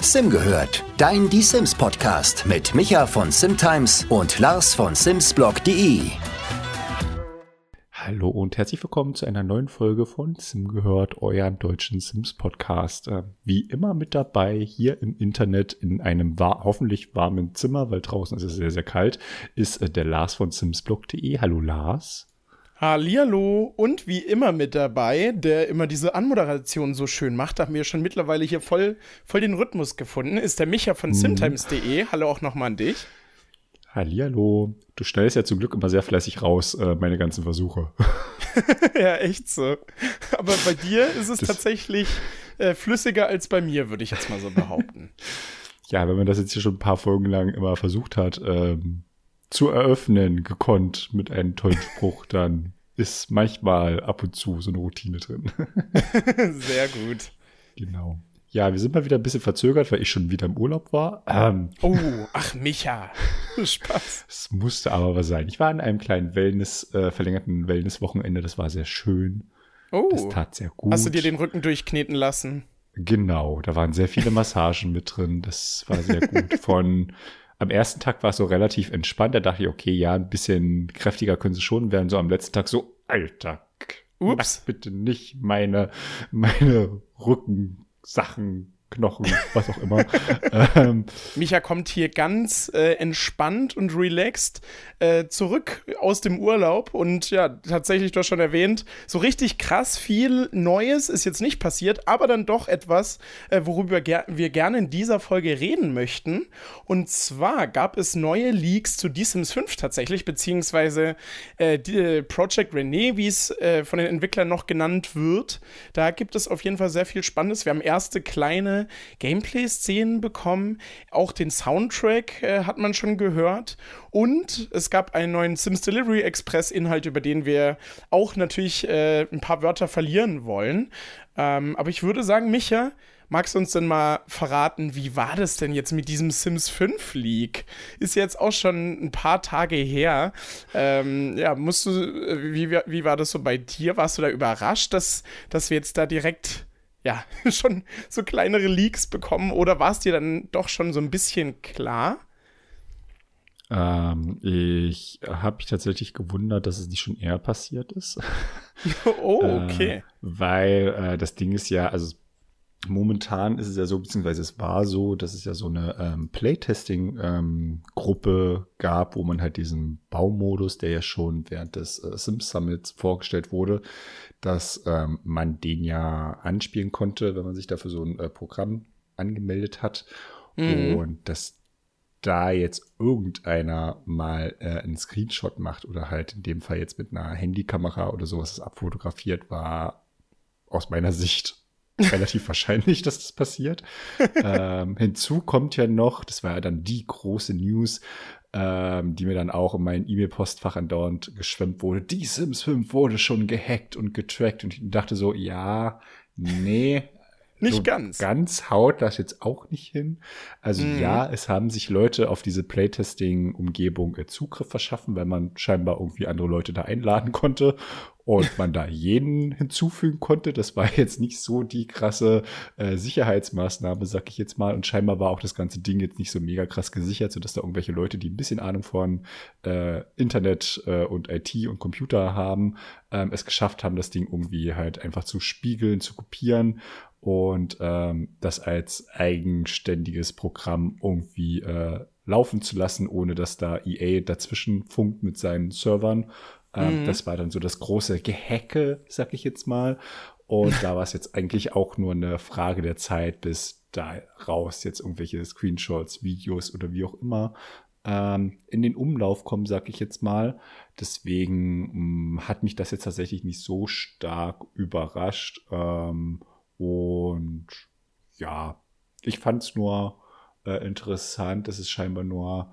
Sim gehört, dein Die Sims Podcast mit Micha von Simtimes und Lars von Simsblog.de. Hallo und herzlich willkommen zu einer neuen Folge von Sim gehört, euren deutschen Sims Podcast. Äh, wie immer mit dabei hier im Internet in einem war hoffentlich warmen Zimmer, weil draußen ist es sehr, sehr kalt, ist äh, der Lars von Simsblog.de. Hallo Lars. Hallihallo und wie immer mit dabei, der immer diese Anmoderation so schön macht, haben wir schon mittlerweile hier voll, voll den Rhythmus gefunden, ist der Micha von mhm. simtimes.de. Hallo auch nochmal an dich. Hallihallo. Du stellst ja zum Glück immer sehr fleißig raus, äh, meine ganzen Versuche. ja, echt so. Aber bei dir ist es das tatsächlich äh, flüssiger als bei mir, würde ich jetzt mal so behaupten. ja, wenn man das jetzt hier schon ein paar Folgen lang immer versucht hat, ähm, zu eröffnen, gekonnt mit einem tollen Spruch, dann ist manchmal ab und zu so eine Routine drin. Sehr gut. Genau. Ja, wir sind mal wieder ein bisschen verzögert, weil ich schon wieder im Urlaub war. Ähm, oh, ach Micha. Spaß. Es musste aber was sein. Ich war in einem kleinen Wellness, äh, verlängerten Wellness-Wochenende. Das war sehr schön. Oh. Das tat sehr gut. Hast du dir den Rücken durchkneten lassen? Genau, da waren sehr viele Massagen mit drin. Das war sehr gut. Von am ersten Tag war es so relativ entspannt. Da dachte ich, okay, ja, ein bisschen kräftiger können sie schon werden. So am letzten Tag so, Alter, Ups. bitte nicht meine, meine Rückensachen Knochen, was auch immer. ähm, Micha kommt hier ganz äh, entspannt und relaxed äh, zurück aus dem Urlaub und ja, tatsächlich, du hast schon erwähnt, so richtig krass viel Neues ist jetzt nicht passiert, aber dann doch etwas, äh, worüber ger wir gerne in dieser Folge reden möchten. Und zwar gab es neue Leaks zu The Sims 5 tatsächlich, beziehungsweise äh, die, äh, Project René, wie es äh, von den Entwicklern noch genannt wird. Da gibt es auf jeden Fall sehr viel Spannendes. Wir haben erste kleine Gameplay-Szenen bekommen. Auch den Soundtrack äh, hat man schon gehört. Und es gab einen neuen Sims Delivery Express-Inhalt, über den wir auch natürlich äh, ein paar Wörter verlieren wollen. Ähm, aber ich würde sagen, Micha, Magst du uns denn mal verraten, wie war das denn jetzt mit diesem Sims 5 Leak? Ist jetzt auch schon ein paar Tage her. Ähm, ja, musst du, äh, wie, wie war das so bei dir? Warst du da überrascht, dass, dass wir jetzt da direkt ja, schon so kleinere Leaks bekommen oder war es dir dann doch schon so ein bisschen klar? Ähm, ich habe mich tatsächlich gewundert, dass es nicht schon eher passiert ist. oh, okay. äh, weil äh, das Ding ist ja, also momentan ist es ja so, beziehungsweise es war so, dass es ja so eine ähm, Playtesting-Gruppe ähm, gab, wo man halt diesen Baumodus, der ja schon während des äh, Sims Summits vorgestellt wurde, dass ähm, man den ja anspielen konnte, wenn man sich dafür so ein äh, Programm angemeldet hat. Mhm. Und dass da jetzt irgendeiner mal äh, einen Screenshot macht oder halt in dem Fall jetzt mit einer Handykamera oder sowas abfotografiert, war aus meiner Sicht relativ wahrscheinlich, dass das passiert. ähm, hinzu kommt ja noch, das war ja dann die große News, ähm, die mir dann auch in mein E-Mail-Postfach andauernd geschwemmt wurde. Die Sims 5 wurde schon gehackt und getrackt und ich dachte so, ja, nee, nicht so ganz. Ganz haut das jetzt auch nicht hin. Also mhm. ja, es haben sich Leute auf diese Playtesting-Umgebung äh, Zugriff verschaffen, weil man scheinbar irgendwie andere Leute da einladen konnte und man da jeden hinzufügen konnte. Das war jetzt nicht so die krasse äh, Sicherheitsmaßnahme, sag ich jetzt mal. Und scheinbar war auch das ganze Ding jetzt nicht so mega krass gesichert, sodass da irgendwelche Leute, die ein bisschen Ahnung von äh, Internet äh, und IT und Computer haben, ähm, es geschafft haben, das Ding irgendwie halt einfach zu spiegeln, zu kopieren und ähm, das als eigenständiges Programm irgendwie äh, laufen zu lassen, ohne dass da EA dazwischen funkt mit seinen Servern. Ähm, mhm. Das war dann so das große Gehacke, sag ich jetzt mal. Und da war es jetzt eigentlich auch nur eine Frage der Zeit, bis da raus jetzt irgendwelche Screenshots, Videos oder wie auch immer ähm, in den Umlauf kommen, sag ich jetzt mal. Deswegen mh, mm, hat mich das jetzt tatsächlich nicht so stark überrascht. Ähm, und ja, ich fand es nur äh, interessant, dass es scheinbar nur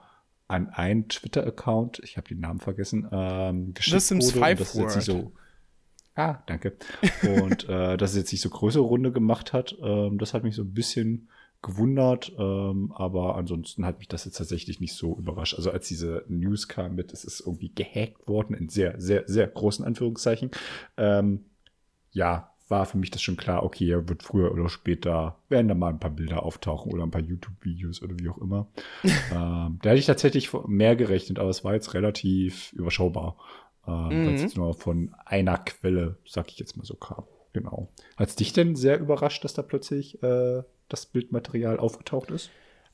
an einen Twitter-Account, ich habe den Namen vergessen, ähm, geschickt das wurde. Five das jetzt nicht so. Ah, danke. Und äh, dass es jetzt nicht so größere Runde gemacht hat, ähm, das hat mich so ein bisschen gewundert, ähm, aber ansonsten hat mich das jetzt tatsächlich nicht so überrascht. Also als diese News kam mit, es ist irgendwie gehackt worden in sehr, sehr, sehr großen Anführungszeichen, ähm, ja, war für mich das schon klar, okay, er wird früher oder später, werden da mal ein paar Bilder auftauchen oder ein paar YouTube-Videos oder wie auch immer. ähm, da hätte ich tatsächlich mehr gerechnet, aber es war jetzt relativ überschaubar. Äh, mhm. Weil es jetzt nur von einer Quelle, sag ich jetzt mal so, kam. Genau. Hat es dich denn sehr überrascht, dass da plötzlich äh, das Bildmaterial aufgetaucht ist?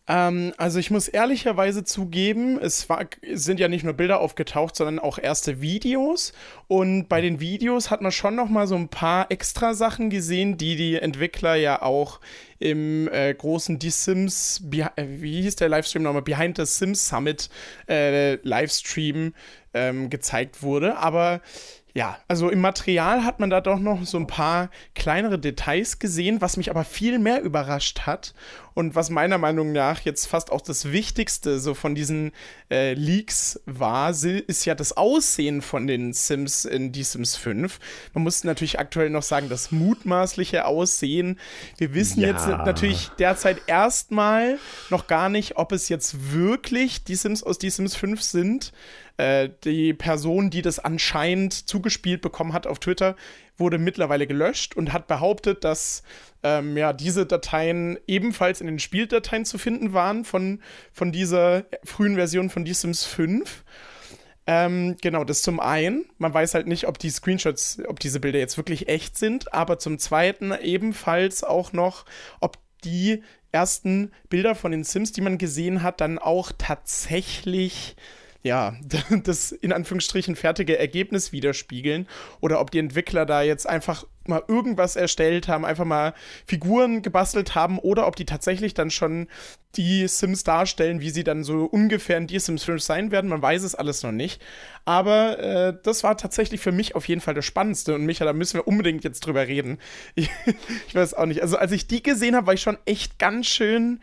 Ähm, also ich muss ehrlicherweise zugeben, es, war, sind ja nicht nur Bilder aufgetaucht, sondern auch erste Videos. Und bei den Videos hat man schon noch mal so ein paar extra Sachen gesehen, die die Entwickler ja auch im äh, großen Die Sims, äh, wie hieß der Livestream nochmal, Behind the Sims Summit äh, Livestream ähm, gezeigt wurde. Aber ja, also im Material hat man da doch noch so ein paar kleinere Details gesehen, was mich aber viel mehr überrascht hat und was meiner Meinung nach jetzt fast auch das Wichtigste so von diesen äh, Leaks war, ist ja das Aussehen von den Sims in die Sims 5. Man muss natürlich aktuell noch sagen, das mutmaßliche Aussehen. Wir wissen ja. jetzt natürlich derzeit erstmal noch gar nicht, ob es jetzt wirklich die Sims aus die Sims 5 sind. Äh, die Person, die das anscheinend zugespielt bekommen hat auf Twitter, wurde mittlerweile gelöscht und hat behauptet, dass ähm, ja, diese Dateien ebenfalls in den Spieldateien zu finden waren von, von dieser frühen Version von The Sims 5. Ähm, genau, das zum einen. Man weiß halt nicht, ob die Screenshots, ob diese Bilder jetzt wirklich echt sind, aber zum zweiten ebenfalls auch noch, ob die ersten Bilder von den Sims, die man gesehen hat, dann auch tatsächlich ja, das in Anführungsstrichen fertige Ergebnis widerspiegeln oder ob die Entwickler da jetzt einfach mal irgendwas erstellt haben, einfach mal Figuren gebastelt haben oder ob die tatsächlich dann schon die Sims darstellen, wie sie dann so ungefähr in die Sims 5 sein werden. Man weiß es alles noch nicht. Aber äh, das war tatsächlich für mich auf jeden Fall das Spannendste. Und Micha, da müssen wir unbedingt jetzt drüber reden. Ich, ich weiß auch nicht. Also als ich die gesehen habe, war ich schon echt ganz schön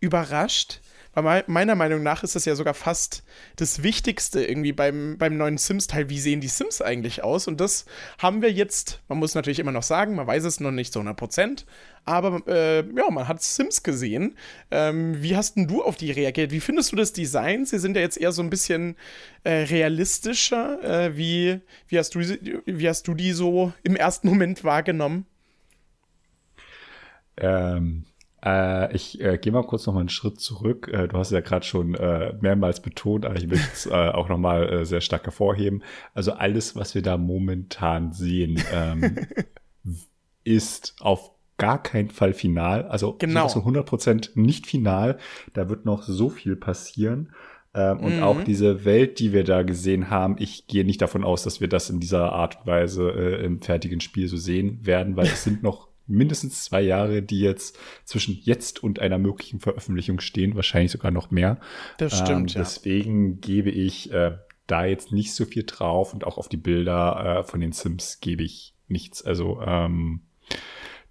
überrascht aber meiner Meinung nach ist das ja sogar fast das Wichtigste irgendwie beim, beim neuen Sims-Teil. Wie sehen die Sims eigentlich aus? Und das haben wir jetzt, man muss natürlich immer noch sagen, man weiß es noch nicht zu 100 Prozent, aber äh, ja, man hat Sims gesehen. Ähm, wie hast denn du auf die reagiert? Wie findest du das Design? Sie sind ja jetzt eher so ein bisschen äh, realistischer. Äh, wie, wie, hast du, wie hast du die so im ersten Moment wahrgenommen? Ähm, äh, ich äh, gehe mal kurz noch mal einen Schritt zurück. Äh, du hast ja gerade schon äh, mehrmals betont, aber ich möchte es äh, auch noch mal äh, sehr stark hervorheben. Also alles, was wir da momentan sehen, ähm, ist auf gar keinen Fall final. Also genau. zu 100% nicht final. Da wird noch so viel passieren. Ähm, und mhm. auch diese Welt, die wir da gesehen haben, ich gehe nicht davon aus, dass wir das in dieser Art und Weise im fertigen Spiel so sehen werden, weil es sind noch mindestens zwei Jahre, die jetzt zwischen jetzt und einer möglichen Veröffentlichung stehen, wahrscheinlich sogar noch mehr. Das stimmt, ähm, Deswegen ja. gebe ich äh, da jetzt nicht so viel drauf und auch auf die Bilder äh, von den Sims gebe ich nichts. Also ähm,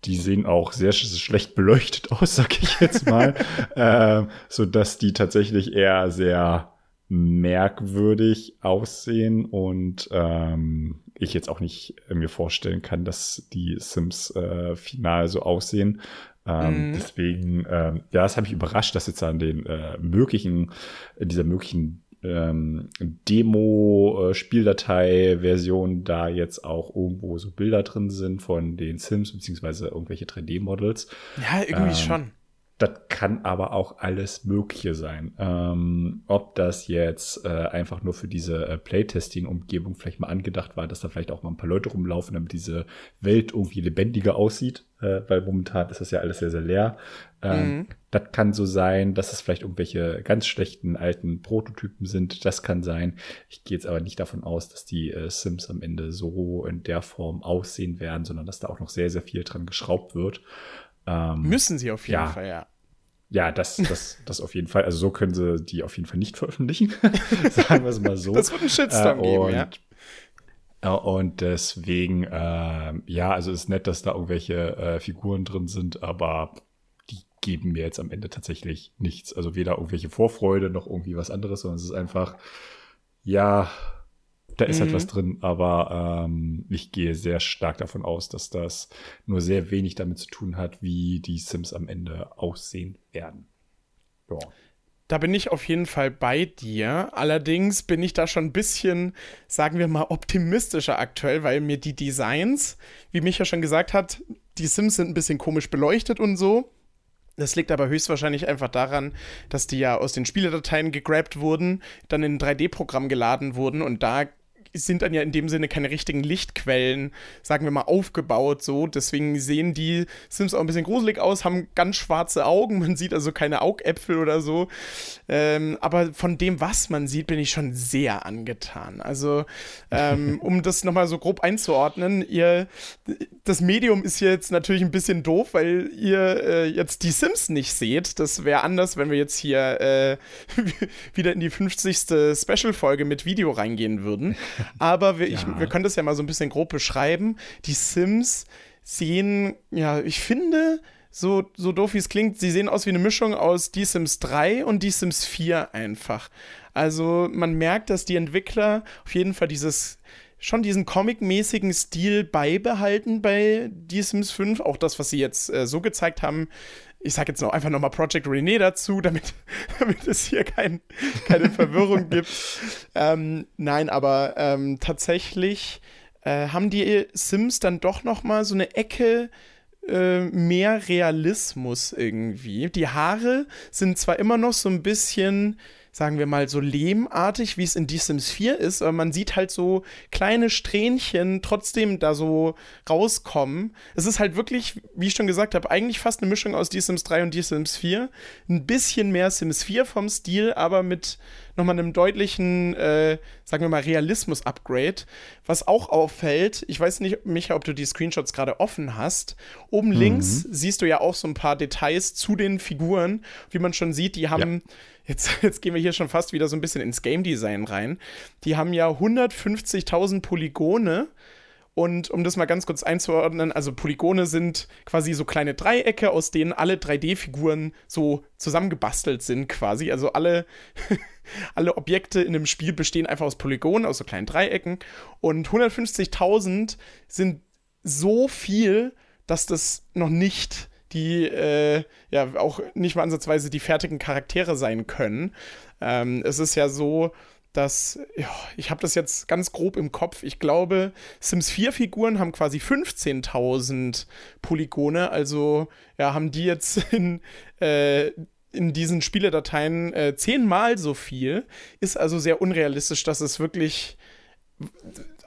die sehen auch sehr schlecht beleuchtet aus, sag ich jetzt mal, äh, so dass die tatsächlich eher sehr merkwürdig aussehen und ähm, ich jetzt auch nicht mir vorstellen kann, dass die Sims äh, final so aussehen. Ähm, mhm. Deswegen, äh, ja, das habe ich überrascht, dass jetzt an den äh, möglichen, dieser möglichen ähm, Demo-Spieldatei-Version da jetzt auch irgendwo so Bilder drin sind von den Sims beziehungsweise irgendwelche 3D-Models. Ja, irgendwie ähm, schon. Das kann aber auch alles Mögliche sein. Ähm, ob das jetzt äh, einfach nur für diese äh, Playtesting-Umgebung vielleicht mal angedacht war, dass da vielleicht auch mal ein paar Leute rumlaufen, damit diese Welt irgendwie lebendiger aussieht, äh, weil momentan ist das ja alles sehr, sehr leer. Ähm, mhm. Das kann so sein, dass es vielleicht irgendwelche ganz schlechten alten Prototypen sind. Das kann sein. Ich gehe jetzt aber nicht davon aus, dass die äh, Sims am Ende so in der Form aussehen werden, sondern dass da auch noch sehr, sehr viel dran geschraubt wird. Ähm, Müssen sie auf jeden ja, Fall, ja. Ja, das, das, das auf jeden Fall. Also so können sie die auf jeden Fall nicht veröffentlichen. Sagen wir es mal so. Das wird ein Shitstorm äh, geben, ja. Und deswegen, äh, ja, also ist nett, dass da irgendwelche äh, Figuren drin sind, aber die geben mir jetzt am Ende tatsächlich nichts. Also weder irgendwelche Vorfreude noch irgendwie was anderes, sondern es ist einfach, ja, da ist mhm. halt was mhm. drin, aber ähm, ich gehe sehr stark davon aus, dass das nur sehr wenig damit zu tun hat, wie die Sims am Ende aussehen werden. Ja. Da bin ich auf jeden Fall bei dir. Allerdings bin ich da schon ein bisschen, sagen wir mal, optimistischer aktuell, weil mir die Designs, wie Micha schon gesagt hat, die Sims sind ein bisschen komisch beleuchtet und so. Das liegt aber höchstwahrscheinlich einfach daran, dass die ja aus den Spieledateien gegrabt wurden, dann in ein 3D-Programm geladen wurden und da sind dann ja in dem Sinne keine richtigen Lichtquellen, sagen wir mal, aufgebaut so. Deswegen sehen die Sims auch ein bisschen gruselig aus, haben ganz schwarze Augen. Man sieht also keine Augäpfel oder so. Ähm, aber von dem, was man sieht, bin ich schon sehr angetan. Also, ähm, um das nochmal so grob einzuordnen, ihr, das Medium ist jetzt natürlich ein bisschen doof, weil ihr äh, jetzt die Sims nicht seht. Das wäre anders, wenn wir jetzt hier äh, wieder in die 50. Special-Folge mit Video reingehen würden. Aber wir, ja. ich, wir können das ja mal so ein bisschen grob beschreiben. Die Sims sehen, ja, ich finde, so, so doof wie es klingt, sie sehen aus wie eine Mischung aus Die Sims 3 und Die Sims 4 einfach. Also man merkt, dass die Entwickler auf jeden Fall dieses schon diesen comic-mäßigen Stil beibehalten bei Die Sims 5. Auch das, was sie jetzt äh, so gezeigt haben, ich sage jetzt noch einfach nochmal Project Renee dazu, damit, damit es hier kein, keine Verwirrung gibt. Ähm, nein, aber ähm, tatsächlich äh, haben die Sims dann doch nochmal so eine Ecke äh, mehr Realismus irgendwie. Die Haare sind zwar immer noch so ein bisschen sagen wir mal, so lehmartig, wie es in Die Sims 4 ist, aber man sieht halt so kleine Strähnchen trotzdem da so rauskommen. Es ist halt wirklich, wie ich schon gesagt habe, eigentlich fast eine Mischung aus Die Sims 3 und Die Sims 4. Ein bisschen mehr Sims 4 vom Stil, aber mit nochmal einem deutlichen, äh, sagen wir mal, Realismus-Upgrade. Was auch auffällt, ich weiß nicht, Micha, ob du die Screenshots gerade offen hast. Oben mhm. links siehst du ja auch so ein paar Details zu den Figuren. Wie man schon sieht, die haben. Ja jetzt, jetzt gehen wir hier schon fast wieder so ein bisschen ins Game Design rein. Die haben ja 150.000 Polygone. Und um das mal ganz kurz einzuordnen, also Polygone sind quasi so kleine Dreiecke, aus denen alle 3D-Figuren so zusammengebastelt sind, quasi. Also alle, alle Objekte in dem Spiel bestehen einfach aus Polygonen, aus so kleinen Dreiecken. Und 150.000 sind so viel, dass das noch nicht die äh, ja auch nicht mal ansatzweise die fertigen Charaktere sein können. Ähm, es ist ja so, dass, ja, ich habe das jetzt ganz grob im Kopf. Ich glaube, Sims 4 Figuren haben quasi 15.000 Polygone. Also, ja, haben die jetzt in, äh, in diesen Spieledateien äh, zehnmal so viel. Ist also sehr unrealistisch, dass es wirklich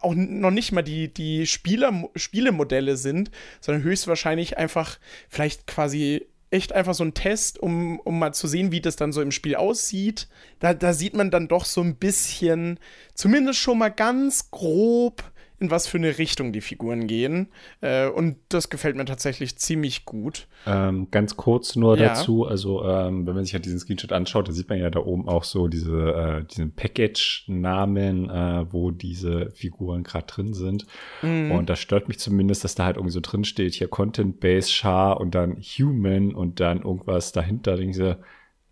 auch noch nicht mal die, die Spieler, Spielemodelle sind, sondern höchstwahrscheinlich einfach vielleicht quasi echt einfach so ein Test, um, um mal zu sehen, wie das dann so im Spiel aussieht. Da, da sieht man dann doch so ein bisschen, zumindest schon mal ganz grob, in was für eine Richtung die Figuren gehen. Äh, und das gefällt mir tatsächlich ziemlich gut. Ähm, ganz kurz nur ja. dazu, also ähm, wenn man sich halt diesen Screenshot anschaut, da sieht man ja da oben auch so diese, äh, diesen Package-Namen, äh, wo diese Figuren gerade drin sind. Mhm. Und das stört mich zumindest, dass da halt irgendwie so drin steht, hier Content Base Char und dann Human und dann irgendwas dahinter. Denke ich so,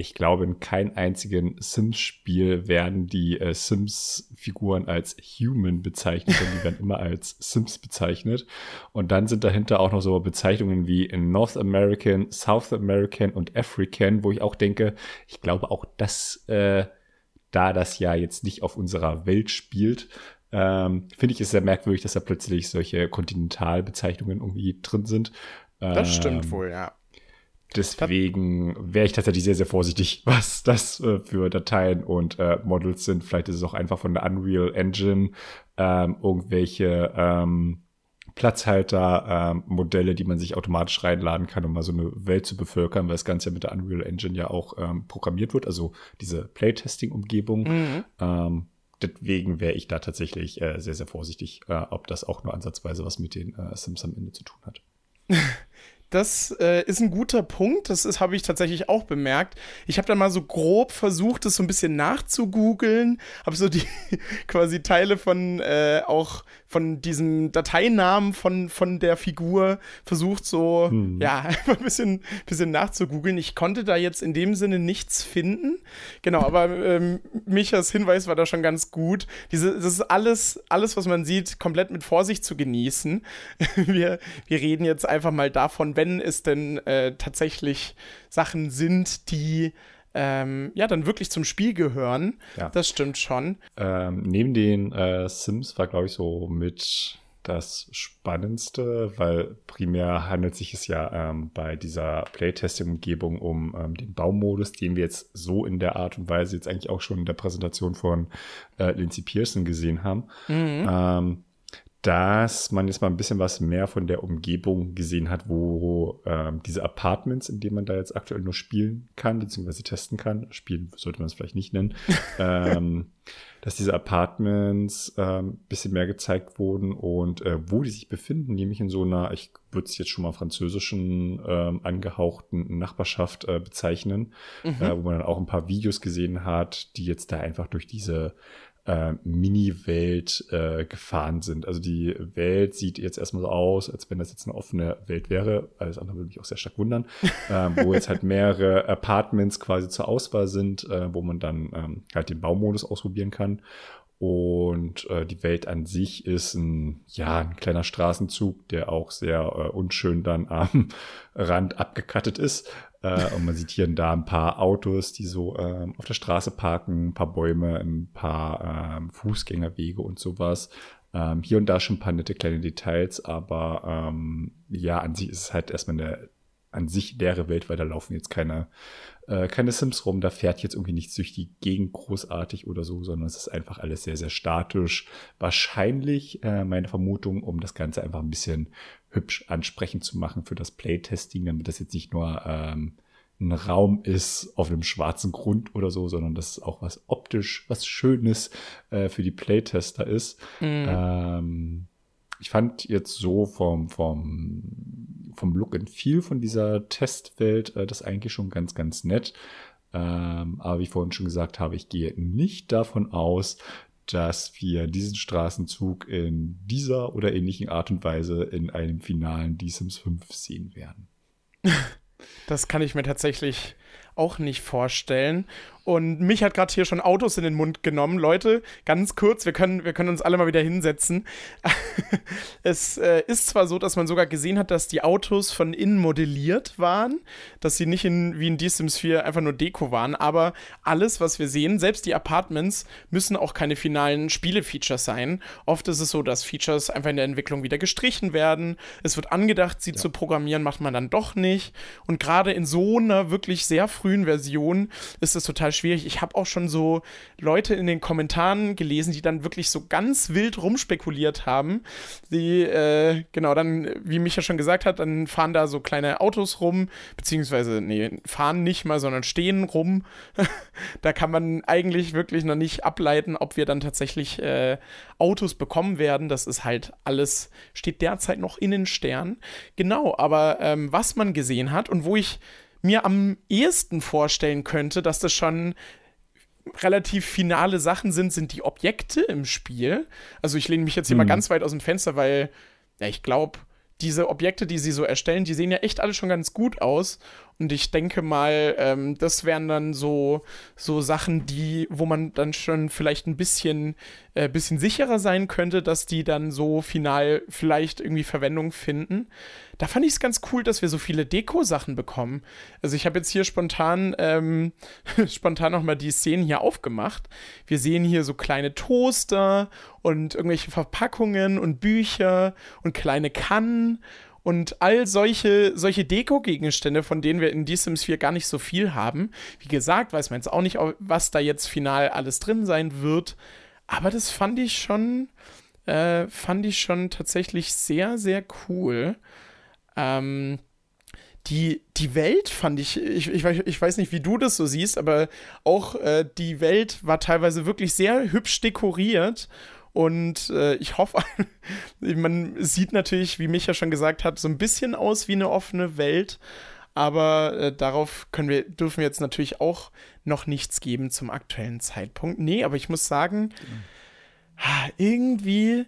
ich glaube, in keinem einzigen Sims-Spiel werden die äh, Sims-Figuren als Human bezeichnet, sondern die werden immer als Sims bezeichnet. Und dann sind dahinter auch noch so Bezeichnungen wie North American, South American und African, wo ich auch denke, ich glaube auch, dass äh, da das ja jetzt nicht auf unserer Welt spielt, ähm, finde ich es sehr merkwürdig, dass da plötzlich solche Kontinentalbezeichnungen irgendwie drin sind. Das stimmt ähm, wohl, ja. Deswegen wäre ich tatsächlich sehr, sehr vorsichtig, was das äh, für Dateien und äh, Models sind. Vielleicht ist es auch einfach von der Unreal Engine ähm, irgendwelche ähm, Platzhalter-Modelle, ähm, die man sich automatisch reinladen kann, um mal so eine Welt zu bevölkern, weil das Ganze ja mit der Unreal Engine ja auch ähm, programmiert wird, also diese Playtesting-Umgebung. Mhm. Ähm, deswegen wäre ich da tatsächlich äh, sehr, sehr vorsichtig, äh, ob das auch nur ansatzweise was mit den äh, Sims am Ende zu tun hat. Das äh, ist ein guter Punkt. Das habe ich tatsächlich auch bemerkt. Ich habe dann mal so grob versucht, das so ein bisschen nachzugoogeln. Habe so die quasi Teile von äh, auch von diesem Dateinamen von, von der Figur versucht, so hm. ja einfach ein bisschen, bisschen nachzugoogeln. Ich konnte da jetzt in dem Sinne nichts finden. Genau, aber ähm, Michas Hinweis war da schon ganz gut. Diese, das ist alles, alles, was man sieht, komplett mit Vorsicht zu genießen. wir, wir reden jetzt einfach mal davon, wenn es denn äh, tatsächlich Sachen sind, die ähm, ja, dann wirklich zum Spiel gehören. Ja. Das stimmt schon. Ähm, neben den äh, Sims war, glaube ich, so mit das Spannendste, weil primär handelt sich es ja ähm, bei dieser Playtesting-Umgebung um ähm, den Baumodus, den wir jetzt so in der Art und Weise jetzt eigentlich auch schon in der Präsentation von äh, Lindsay Pearson gesehen haben. Mhm. Ähm, dass man jetzt mal ein bisschen was mehr von der Umgebung gesehen hat, wo ähm, diese Apartments, in denen man da jetzt aktuell nur spielen kann, beziehungsweise testen kann, spielen sollte man es vielleicht nicht nennen, ähm, dass diese Apartments ein ähm, bisschen mehr gezeigt wurden und äh, wo die sich befinden, nämlich in so einer, ich würde es jetzt schon mal französischen ähm, angehauchten Nachbarschaft äh, bezeichnen, Mhm. äh, wo man dann auch ein paar Videos gesehen hat, die jetzt da einfach durch diese äh, Mini-Welt äh, gefahren sind. Also die Welt sieht jetzt erstmal so aus, als wenn das jetzt eine offene Welt wäre. Alles andere würde mich auch sehr stark wundern. ähm, wo jetzt halt mehrere Apartments quasi zur Auswahl sind, äh, wo man dann ähm, halt den Baumodus ausprobieren kann. Und äh, die Welt an sich ist ein, ja, ein kleiner Straßenzug, der auch sehr äh, unschön dann am Rand abgekattet ist. Äh, und man sieht hier und da ein paar Autos, die so ähm, auf der Straße parken, ein paar Bäume, ein paar ähm, Fußgängerwege und sowas. Ähm, hier und da schon ein paar nette kleine Details, aber ähm, ja, an sich ist es halt erstmal eine an sich leere Welt, weil da laufen jetzt keine, äh, keine Sims rum, da fährt jetzt irgendwie nichts durch die Gegend großartig oder so, sondern es ist einfach alles sehr, sehr statisch. Wahrscheinlich äh, meine Vermutung, um das Ganze einfach ein bisschen hübsch ansprechend zu machen für das Playtesting, damit das jetzt nicht nur ähm, ein Raum ist auf einem schwarzen Grund oder so, sondern dass es auch was optisch, was Schönes äh, für die Playtester ist. Ähm, ich fand jetzt so vom, vom, vom Look and Feel von dieser Testwelt äh, das eigentlich schon ganz, ganz nett. Ähm, aber wie ich vorhin schon gesagt habe, ich gehe nicht davon aus, dass wir diesen Straßenzug in dieser oder ähnlichen Art und Weise in einem finalen Die Sims 5 sehen werden. Das kann ich mir tatsächlich auch nicht vorstellen. Und mich hat gerade hier schon Autos in den Mund genommen. Leute, ganz kurz, wir können, wir können uns alle mal wieder hinsetzen. es äh, ist zwar so, dass man sogar gesehen hat, dass die Autos von innen modelliert waren, dass sie nicht in, wie in Die Sims 4 einfach nur Deko waren, aber alles, was wir sehen, selbst die Apartments, müssen auch keine finalen Spiele-Features sein. Oft ist es so, dass Features einfach in der Entwicklung wieder gestrichen werden. Es wird angedacht, sie zu programmieren, macht man dann doch nicht. Und gerade in so einer wirklich sehr frühen Version ist es total schwierig. Ich habe auch schon so Leute in den Kommentaren gelesen, die dann wirklich so ganz wild rumspekuliert haben. Die, äh, genau, dann, wie Micha schon gesagt hat, dann fahren da so kleine Autos rum, beziehungsweise, nee, fahren nicht mal, sondern stehen rum. da kann man eigentlich wirklich noch nicht ableiten, ob wir dann tatsächlich äh, Autos bekommen werden. Das ist halt alles, steht derzeit noch in den Sternen. Genau, aber ähm, was man gesehen hat und wo ich mir am ehesten vorstellen könnte, dass das schon relativ finale Sachen sind, sind die Objekte im Spiel. Also ich lehne mich jetzt hier mal ganz weit aus dem Fenster, weil ja, ich glaube, diese Objekte, die sie so erstellen, die sehen ja echt alle schon ganz gut aus. Und ich denke mal, ähm, das wären dann so, so Sachen, die, wo man dann schon vielleicht ein bisschen, äh, bisschen sicherer sein könnte, dass die dann so final vielleicht irgendwie Verwendung finden. Da fand ich es ganz cool, dass wir so viele Deko-Sachen bekommen. Also ich habe jetzt hier spontan, ähm, spontan nochmal die Szenen hier aufgemacht. Wir sehen hier so kleine Toaster und irgendwelche Verpackungen und Bücher und kleine Kannen und all solche, solche Deko-Gegenstände, von denen wir in The Sims 4 gar nicht so viel haben. Wie gesagt, weiß man jetzt auch nicht, was da jetzt final alles drin sein wird. Aber das fand ich schon, äh, fand ich schon tatsächlich sehr, sehr cool. Ähm, die, die Welt fand ich, ich, ich, ich weiß nicht, wie du das so siehst, aber auch äh, die Welt war teilweise wirklich sehr hübsch dekoriert. Und äh, ich hoffe, man sieht natürlich, wie Micha schon gesagt hat, so ein bisschen aus wie eine offene Welt. Aber äh, darauf können wir, dürfen wir jetzt natürlich auch noch nichts geben zum aktuellen Zeitpunkt. Nee, aber ich muss sagen, mhm. irgendwie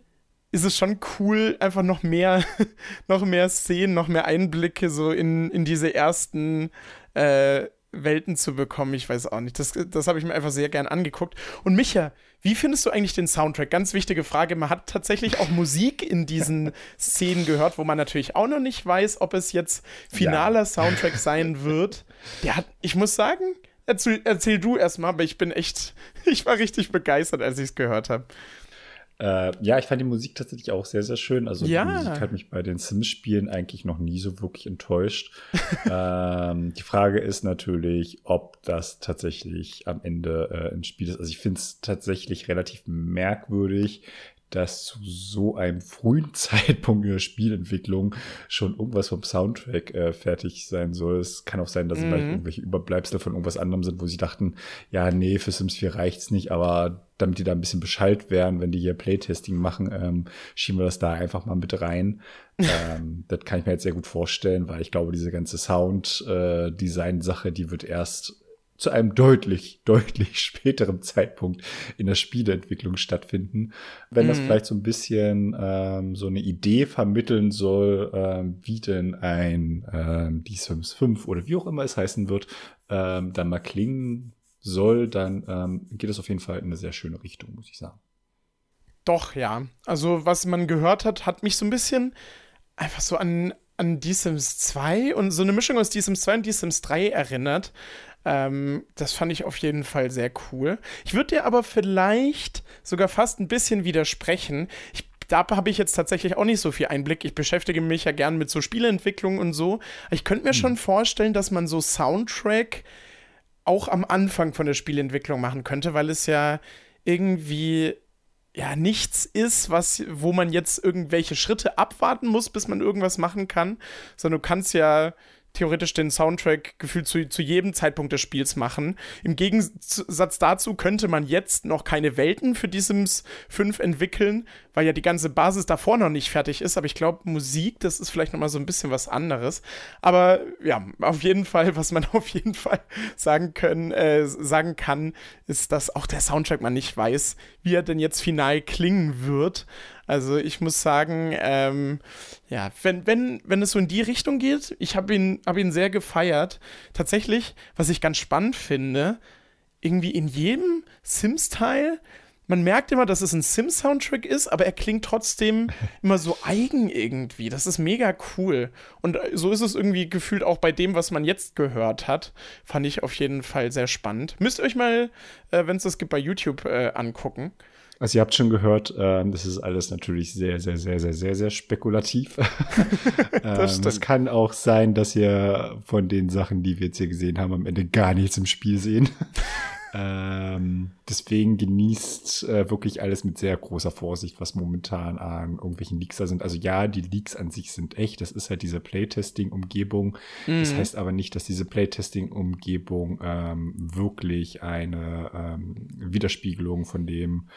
ist es schon cool, einfach noch mehr, noch mehr Szenen, noch mehr Einblicke so in, in diese ersten äh, Welten zu bekommen. Ich weiß auch nicht. Das, das habe ich mir einfach sehr gern angeguckt. Und Micha, wie findest du eigentlich den Soundtrack? Ganz wichtige Frage. Man hat tatsächlich auch Musik in diesen Szenen gehört, wo man natürlich auch noch nicht weiß, ob es jetzt finaler ja. Soundtrack sein wird. Der hat, ich muss sagen, erzähl, erzähl du erstmal, aber ich bin echt, ich war richtig begeistert, als ich es gehört habe. Äh, ja, ich fand die Musik tatsächlich auch sehr, sehr schön. Also ja. die Musik hat mich bei den Sims-Spielen eigentlich noch nie so wirklich enttäuscht. ähm, die Frage ist natürlich, ob das tatsächlich am Ende äh, ein Spiel ist. Also ich finde es tatsächlich relativ merkwürdig, dass zu so einem frühen Zeitpunkt in der Spielentwicklung schon irgendwas vom Soundtrack äh, fertig sein soll. Es kann auch sein, dass mhm. vielleicht irgendwelche Überbleibsel von irgendwas anderem sind, wo sie dachten, ja, nee, für Sims 4 reicht's nicht, aber damit die da ein bisschen Bescheid werden, wenn die hier Playtesting machen, ähm, schieben wir das da einfach mal mit rein. ähm, das kann ich mir jetzt sehr gut vorstellen, weil ich glaube, diese ganze Sound-Design-Sache, äh, die wird erst zu einem deutlich, deutlich späteren Zeitpunkt in der Spieleentwicklung stattfinden. Wenn mhm. das vielleicht so ein bisschen ähm, so eine Idee vermitteln soll, ähm, wie denn ein ähm, Die Sims 5 oder wie auch immer es heißen wird, ähm, dann mal klingen soll, dann ähm, geht es auf jeden Fall in eine sehr schöne Richtung, muss ich sagen. Doch, ja. Also, was man gehört hat, hat mich so ein bisschen einfach so an, an Die Sims 2 und so eine Mischung aus Die Sims 2 und Die Sims 3 erinnert. Ähm, das fand ich auf jeden Fall sehr cool. Ich würde dir aber vielleicht sogar fast ein bisschen widersprechen. Ich da habe ich jetzt tatsächlich auch nicht so viel Einblick. Ich beschäftige mich ja gern mit so Spieleentwicklung und so. Ich könnte mir hm. schon vorstellen, dass man so Soundtrack auch am Anfang von der Spielentwicklung machen könnte, weil es ja irgendwie ja nichts ist, was, wo man jetzt irgendwelche Schritte abwarten muss, bis man irgendwas machen kann, sondern du kannst ja theoretisch den Soundtrack gefühlt zu, zu jedem Zeitpunkt des Spiels machen. Im Gegensatz dazu könnte man jetzt noch keine Welten für die Sims 5 entwickeln, weil ja die ganze Basis davor noch nicht fertig ist. Aber ich glaube, Musik, das ist vielleicht noch mal so ein bisschen was anderes. Aber ja, auf jeden Fall, was man auf jeden Fall sagen können, äh, sagen kann, ist, dass auch der Soundtrack man nicht weiß, wie er denn jetzt final klingen wird. Also ich muss sagen, ähm, ja, wenn, wenn, wenn es so in die Richtung geht, ich habe ihn, hab ihn sehr gefeiert. Tatsächlich, was ich ganz spannend finde, irgendwie in jedem Sims-Teil, man merkt immer, dass es ein Sims-Soundtrack ist, aber er klingt trotzdem immer so eigen irgendwie. Das ist mega cool. Und so ist es irgendwie gefühlt auch bei dem, was man jetzt gehört hat. Fand ich auf jeden Fall sehr spannend. Müsst ihr euch mal, äh, wenn es das gibt, bei YouTube äh, angucken. Also ihr habt schon gehört, äh, das ist alles natürlich sehr, sehr, sehr, sehr, sehr, sehr spekulativ. das ähm, es kann auch sein, dass ihr von den Sachen, die wir jetzt hier gesehen haben, am Ende gar nichts im Spiel sehen. Ähm, deswegen genießt äh, wirklich alles mit sehr großer Vorsicht, was momentan an irgendwelchen Leaks da sind. Also ja, die Leaks an sich sind echt. Das ist halt diese Playtesting-Umgebung. Mhm. Das heißt aber nicht, dass diese Playtesting-Umgebung ähm, wirklich eine ähm, Widerspiegelung von dem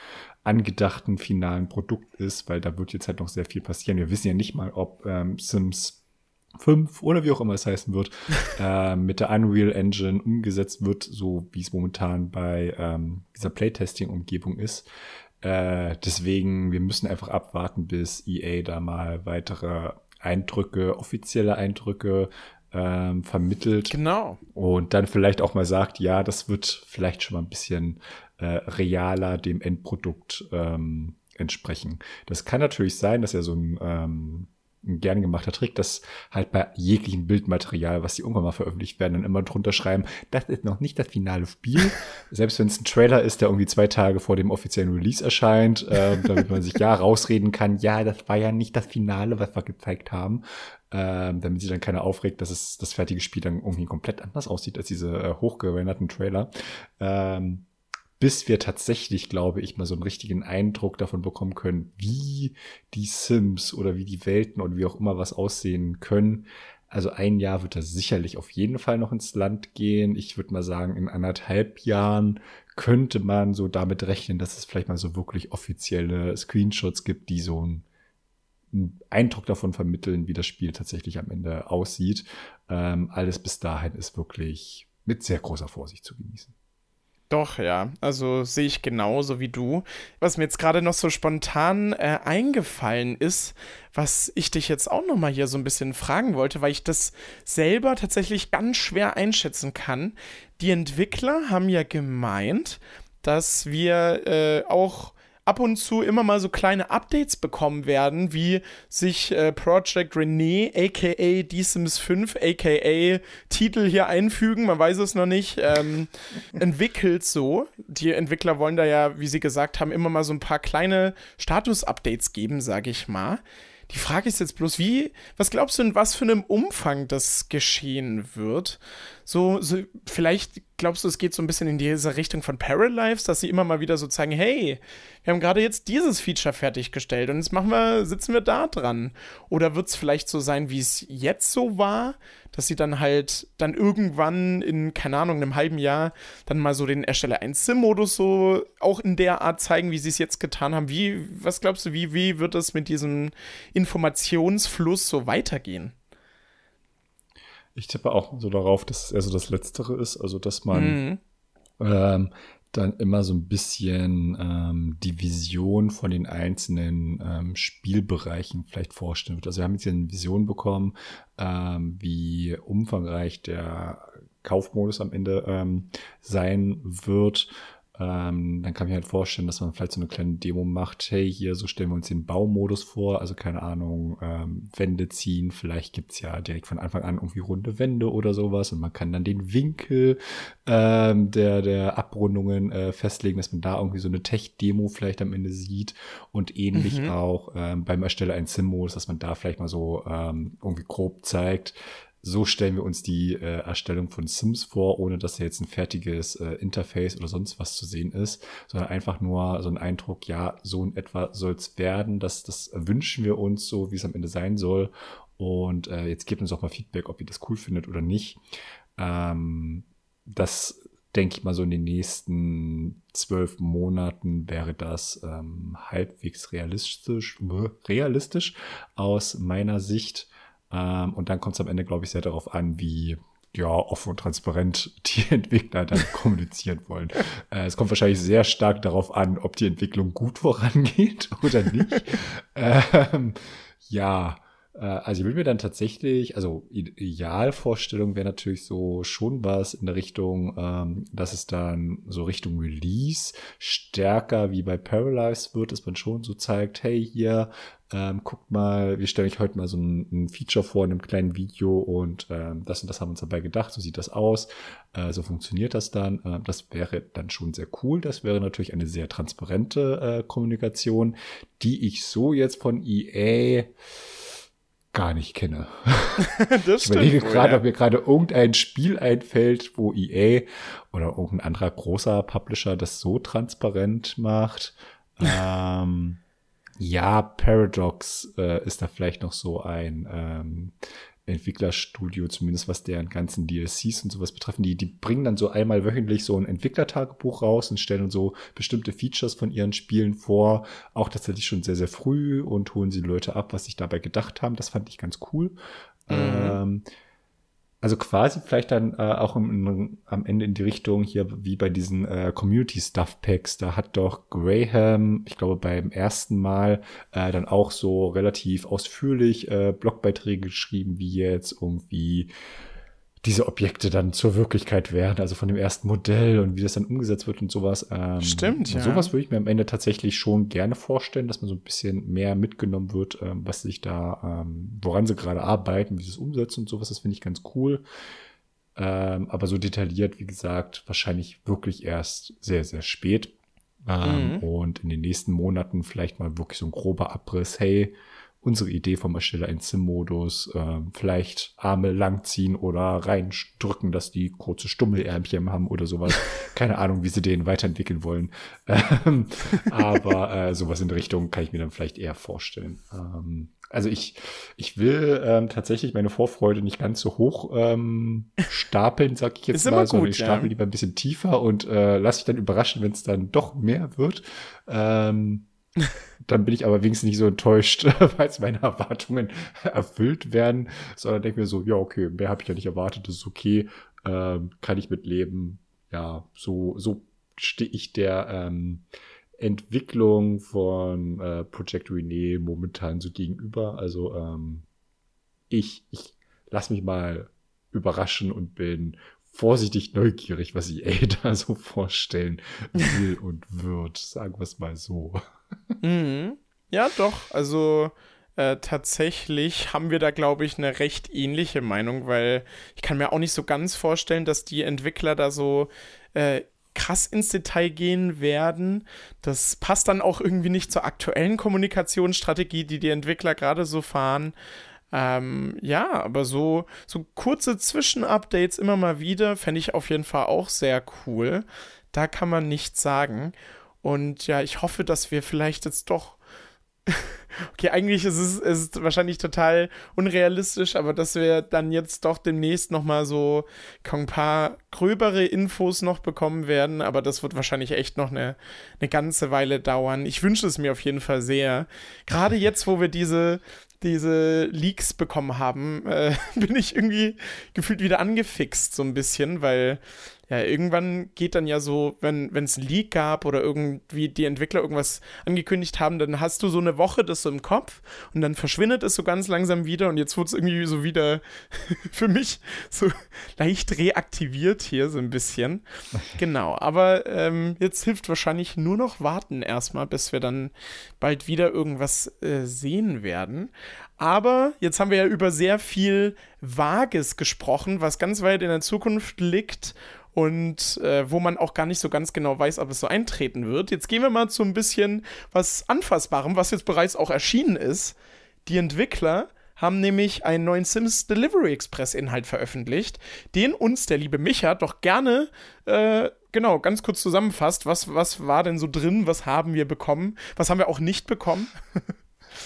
angedachten finalen Produkt ist, weil da wird jetzt halt noch sehr viel passieren. Wir wissen ja nicht mal, ob ähm, Sims 5 oder wie auch immer es heißen wird, äh, mit der Unreal Engine umgesetzt wird, so wie es momentan bei ähm, dieser Playtesting-Umgebung ist. Äh, deswegen, wir müssen einfach abwarten, bis EA da mal weitere Eindrücke, offizielle Eindrücke ähm, vermittelt. Genau. Und dann vielleicht auch mal sagt, ja, das wird vielleicht schon mal ein bisschen äh, realer dem Endprodukt ähm, entsprechen. Das kann natürlich sein, dass er so ein ähm, ein gern gemachter Trick, dass halt bei jeglichem Bildmaterial, was die irgendwann mal veröffentlicht werden, dann immer drunter schreiben, das ist noch nicht das finale Spiel. Selbst wenn es ein Trailer ist, der irgendwie zwei Tage vor dem offiziellen Release erscheint, äh, damit man sich ja rausreden kann, ja, das war ja nicht das Finale, was wir gezeigt haben. Äh, damit sich dann keiner aufregt, dass es das fertige Spiel dann irgendwie komplett anders aussieht als diese äh, hochgerenderten Trailer. Ähm, bis wir tatsächlich, glaube ich, mal so einen richtigen Eindruck davon bekommen können, wie die Sims oder wie die Welten oder wie auch immer was aussehen können. Also ein Jahr wird das sicherlich auf jeden Fall noch ins Land gehen. Ich würde mal sagen, in anderthalb Jahren könnte man so damit rechnen, dass es vielleicht mal so wirklich offizielle Screenshots gibt, die so einen, Eindruck davon vermitteln, wie das Spiel tatsächlich am Ende aussieht. Ähm, alles bis dahin ist wirklich mit sehr großer Vorsicht zu genießen. Doch, ja. Also sehe ich genauso wie du. Was mir jetzt gerade noch so spontan äh, eingefallen ist, was ich dich jetzt auch noch mal hier so ein bisschen fragen wollte, weil ich das selber tatsächlich ganz schwer einschätzen kann. Die Entwickler haben ja gemeint, dass wir äh, auch ab und zu immer mal so kleine Updates bekommen werden, wie sich äh, Project Renee, aka The Sims 5, aka Titel hier einfügen, man weiß es noch nicht, ähm, entwickelt so. Die Entwickler wollen da ja, wie sie gesagt haben, immer mal so ein paar kleine Status-Updates geben, sage ich mal. Die Frage ist jetzt bloß, wie, was glaubst du, in was für einem Umfang das geschehen wird? So, so, vielleicht glaubst du, es geht so ein bisschen in diese Richtung von Paralives, dass sie immer mal wieder so zeigen, hey, wir haben gerade jetzt dieses Feature fertiggestellt und jetzt machen wir, sitzen wir da dran. Oder wird es vielleicht so sein, wie es jetzt so war, dass sie dann halt dann irgendwann in, keine Ahnung, einem halben Jahr dann mal so den Ersteller 1 Sim-Modus so auch in der Art zeigen, wie sie es jetzt getan haben. Wie, was glaubst du, wie, wie wird es mit diesem Informationsfluss so weitergehen? Ich tippe auch so darauf, dass es eher so das Letztere ist, also dass man mhm. ähm, dann immer so ein bisschen ähm, die Vision von den einzelnen ähm, Spielbereichen vielleicht vorstellen wird. Also wir haben jetzt hier eine Vision bekommen, ähm, wie umfangreich der Kaufmodus am Ende ähm, sein wird. Ähm, dann kann ich mir halt vorstellen, dass man vielleicht so eine kleine Demo macht. Hey, hier, so stellen wir uns den Baumodus vor. Also keine Ahnung, ähm, Wände ziehen. Vielleicht gibt's ja direkt von Anfang an irgendwie runde Wände oder sowas. Und man kann dann den Winkel ähm, der, der Abrundungen äh, festlegen, dass man da irgendwie so eine Tech-Demo vielleicht am Ende sieht. Und ähnlich mhm. auch ähm, beim Ersteller ein Sim-Modus, dass man da vielleicht mal so ähm, irgendwie grob zeigt, so stellen wir uns die äh, Erstellung von Sims vor, ohne dass da jetzt ein fertiges äh, Interface oder sonst was zu sehen ist, sondern einfach nur so ein Eindruck, ja, so in etwa soll es werden, das, das wünschen wir uns so, wie es am Ende sein soll. Und äh, jetzt gebt uns auch mal Feedback, ob ihr das cool findet oder nicht. Ähm, das denke ich mal, so in den nächsten zwölf Monaten wäre das ähm, halbwegs realistisch, realistisch aus meiner Sicht. Ähm, und dann kommt es am Ende, glaube ich, sehr darauf an, wie ja, offen und transparent die Entwickler dann kommunizieren wollen. Äh, es kommt wahrscheinlich sehr stark darauf an, ob die Entwicklung gut vorangeht oder nicht. ähm, ja, äh, also ich will mir dann tatsächlich, also Idealvorstellung wäre natürlich so schon was in der Richtung, ähm, dass es dann so Richtung Release stärker wie bei Paralyze wird, dass man schon so zeigt, hey, hier, ähm, guckt mal, wir stellen euch heute mal so ein, ein, Feature vor in einem kleinen Video und ähm, das und das haben wir uns dabei gedacht, so sieht das aus, äh, so funktioniert das dann. Äh, das wäre dann schon sehr cool. Das wäre natürlich eine sehr transparente äh, Kommunikation, die ich so jetzt von EA gar nicht kenne. ich überlege gerade, ja. ob mir gerade irgendein Spiel einfällt, wo EA oder irgendein anderer großer Publisher das so transparent macht. ähm, ja, Paradox äh, ist da vielleicht noch so ein ähm, Entwicklerstudio, zumindest was deren ganzen DLCs und sowas betreffen. Die, die bringen dann so einmal wöchentlich so ein Entwicklertagebuch raus und stellen so bestimmte Features von ihren Spielen vor. Auch tatsächlich schon sehr, sehr früh und holen sie Leute ab, was sich dabei gedacht haben. Das fand ich ganz cool. Mhm. Ähm, also quasi vielleicht dann äh, auch im, im, am Ende in die Richtung hier wie bei diesen äh, Community Stuff Packs. Da hat doch Graham, ich glaube beim ersten Mal, äh, dann auch so relativ ausführlich äh, Blogbeiträge geschrieben, wie jetzt irgendwie diese Objekte dann zur Wirklichkeit werden, also von dem ersten Modell und wie das dann umgesetzt wird und sowas. Ähm, Stimmt, ja. Sowas würde ich mir am Ende tatsächlich schon gerne vorstellen, dass man so ein bisschen mehr mitgenommen wird, ähm, was sich da, ähm, woran sie gerade arbeiten, wie sie es umsetzen und sowas. Das finde ich ganz cool. Ähm, aber so detailliert, wie gesagt, wahrscheinlich wirklich erst sehr, sehr spät. Ähm, mhm. Und in den nächsten Monaten vielleicht mal wirklich so ein grober Abriss. Hey, unsere Idee vom Ersteller in Sim-Modus, äh, vielleicht Arme langziehen oder reindrücken, dass die kurze Stummelärmchen haben oder sowas. Keine Ahnung, wie sie den weiterentwickeln wollen. Ähm, aber äh, sowas in Richtung kann ich mir dann vielleicht eher vorstellen. Ähm, also ich, ich will ähm, tatsächlich meine Vorfreude nicht ganz so hoch ähm, stapeln, sag ich jetzt mal, sondern ich stapel ja. lieber ein bisschen tiefer und äh, lass mich dann überraschen, wenn es dann doch mehr wird. Ähm, dann bin ich aber wenigstens nicht so enttäuscht, weil meine Erwartungen erfüllt werden, sondern denke mir so, ja, okay, mehr habe ich ja nicht erwartet, das ist okay, ähm, kann ich mitleben. Ja, so, so stehe ich der ähm, Entwicklung von äh, Project Rene momentan so gegenüber. Also ähm, ich, ich lass mich mal überraschen und bin vorsichtig neugierig, was EA da so vorstellen will und wird. Sagen wir es mal so. Mhm. Ja, doch. Also äh, tatsächlich haben wir da, glaube ich, eine recht ähnliche Meinung, weil ich kann mir auch nicht so ganz vorstellen, dass die Entwickler da so äh, krass ins Detail gehen werden. Das passt dann auch irgendwie nicht zur aktuellen Kommunikationsstrategie, die die Entwickler gerade so fahren. Ähm, ja, aber so, so kurze Zwischenupdates immer mal wieder fände ich auf jeden Fall auch sehr cool. Da kann man nichts sagen. Und ja, ich hoffe, dass wir vielleicht jetzt doch Okay, eigentlich ist es ist wahrscheinlich total unrealistisch, aber dass wir dann jetzt doch demnächst nochmal so ein paar gröbere Infos noch bekommen werden, aber das wird wahrscheinlich echt noch eine, eine ganze Weile dauern. Ich wünsche es mir auf jeden Fall sehr. Gerade jetzt, wo wir diese, diese Leaks bekommen haben, äh, bin ich irgendwie gefühlt wieder angefixt, so ein bisschen, weil ja, irgendwann geht dann ja so, wenn es ein Leak gab oder irgendwie die Entwickler irgendwas angekündigt haben, dann hast du so eine Woche das so im Kopf und dann verschwindet es so ganz langsam wieder und jetzt wird es irgendwie so wieder für mich so leicht reaktiviert hier so ein bisschen. Genau, aber ähm, jetzt hilft wahrscheinlich nur noch warten erstmal, bis wir dann bald wieder irgendwas äh, sehen werden. Aber jetzt haben wir ja über sehr viel Vages gesprochen, was ganz weit in der Zukunft liegt und äh, wo man auch gar nicht so ganz genau weiß, ob es so eintreten wird. Jetzt gehen wir mal zu ein bisschen was Anfassbarem, was jetzt bereits auch erschienen ist. Die Entwickler haben nämlich einen neuen Sims Delivery Express Inhalt veröffentlicht, den uns der liebe Micha doch gerne, äh, genau, ganz kurz zusammenfasst. Was, was war denn so drin? Was haben wir bekommen? Was haben wir auch nicht bekommen?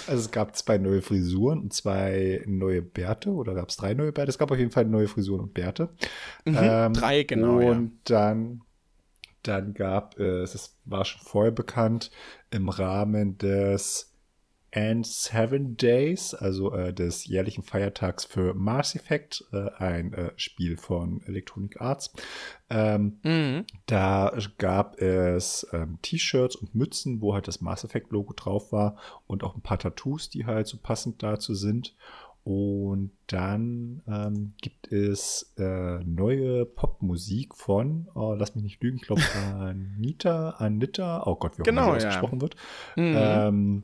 Also es gab zwei neue Frisuren und zwei neue Bärte oder gab es drei neue Bärte? Es gab auf jeden Fall neue Frisuren und Bärte. Mhm, ähm, drei, genau. Und ja. dann, dann gab es, es war schon vorher bekannt, im Rahmen des and Seven Days, also äh, des jährlichen Feiertags für Mars Effect, äh, ein äh, Spiel von Electronic Arts. Ähm, mhm. Da gab es ähm, T-Shirts und Mützen, wo halt das Mars Effect Logo drauf war und auch ein paar Tattoos, die halt so passend dazu sind. Und dann ähm, gibt es äh, neue Popmusik von, oh, lass mich nicht lügen, ich glaube Anita, Anita, oh Gott, wie auch genau, immer sie ja. ausgesprochen wird. Mhm. Ähm,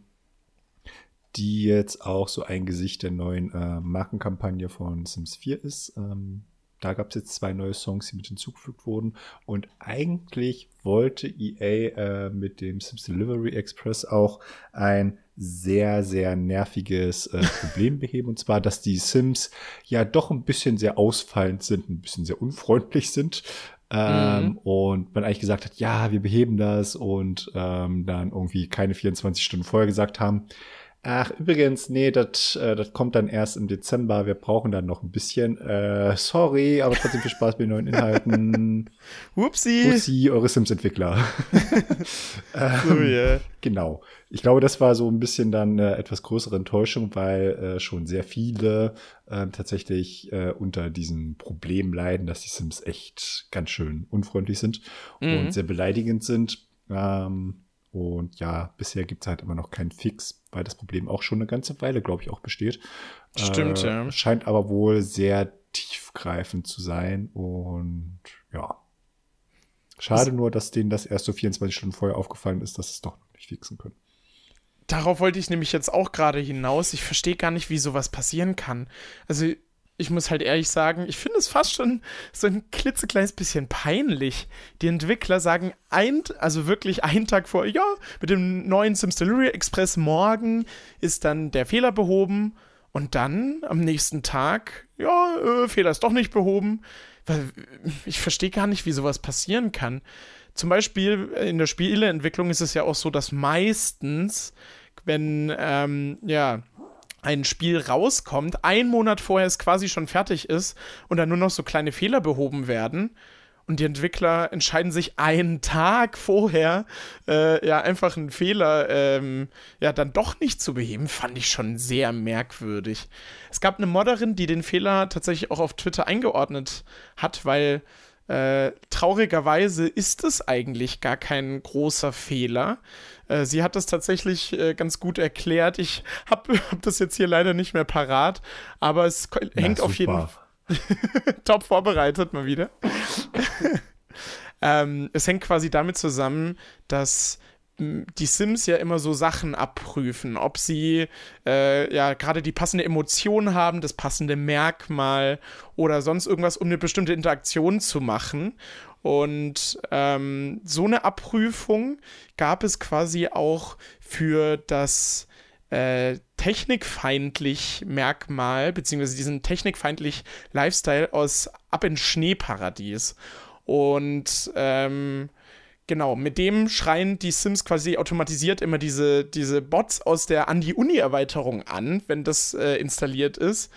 die jetzt auch so ein Gesicht der neuen äh, Markenkampagne von Sims 4 ist. Ähm, da gab es jetzt zwei neue Songs, die mit hinzugefügt wurden. Und eigentlich wollte EA äh, mit dem Sims Delivery Express auch ein sehr, sehr nerviges äh, Problem beheben. Und zwar, dass die Sims ja doch ein bisschen sehr ausfallend sind, ein bisschen sehr unfreundlich sind. Ähm, mhm. Und man eigentlich gesagt hat, ja, wir beheben das und ähm, dann irgendwie keine 24 Stunden vorher gesagt haben, Ach, übrigens, nee, das äh, das kommt dann erst im Dezember. Wir brauchen dann noch ein bisschen. Äh, sorry, aber trotzdem viel Spaß mit den neuen Inhalten. Whoopsie. Whoopsie, eure Sims-Entwickler. ähm, so, yeah. Genau. Ich glaube, das war so ein bisschen dann eine etwas größere Enttäuschung, weil äh, schon sehr viele äh, tatsächlich äh, unter diesem Problem leiden, dass die Sims echt ganz schön unfreundlich sind mhm. und sehr beleidigend sind. Ähm, und ja, bisher gibt es halt immer noch keinen Fix, weil das Problem auch schon eine ganze Weile, glaube ich, auch besteht. Stimmt, äh, ja. Scheint aber wohl sehr tiefgreifend zu sein und ja. Schade das nur, dass denen das erst so 24 Stunden vorher aufgefallen ist, dass es doch noch nicht fixen können. Darauf wollte ich nämlich jetzt auch gerade hinaus. Ich verstehe gar nicht, wie sowas passieren kann. Also ich muss halt ehrlich sagen, ich finde es fast schon so ein klitzekleines bisschen peinlich. Die Entwickler sagen ein, also wirklich einen Tag vor, ja, mit dem neuen Sims Delivery Express morgen ist dann der Fehler behoben und dann am nächsten Tag, ja, äh, Fehler ist doch nicht behoben. Ich verstehe gar nicht, wie sowas passieren kann. Zum Beispiel in der Spieleentwicklung ist es ja auch so, dass meistens, wenn, ähm, ja, ein Spiel rauskommt, ein Monat vorher es quasi schon fertig ist und dann nur noch so kleine Fehler behoben werden. Und die Entwickler entscheiden sich einen Tag vorher, äh, ja, einfach einen Fehler, ähm, ja, dann doch nicht zu beheben, fand ich schon sehr merkwürdig. Es gab eine Modderin, die den Fehler tatsächlich auch auf Twitter eingeordnet hat, weil äh, traurigerweise ist es eigentlich gar kein großer Fehler. Äh, sie hat das tatsächlich äh, ganz gut erklärt. Ich habe hab das jetzt hier leider nicht mehr parat, aber es Na, hängt super. auf jeden Fall Top vorbereitet mal wieder. ähm, es hängt quasi damit zusammen, dass die Sims ja immer so Sachen abprüfen, ob sie äh, ja gerade die passende Emotion haben, das passende Merkmal oder sonst irgendwas, um eine bestimmte Interaktion zu machen. Und ähm, so eine Abprüfung gab es quasi auch für das äh, technikfeindlich Merkmal, beziehungsweise diesen technikfeindlich Lifestyle aus Ab in Schneeparadies. Und ähm, Genau, mit dem schreien die Sims quasi automatisiert immer diese, diese Bots aus der Andi-Uni-Erweiterung an, wenn das äh, installiert ist.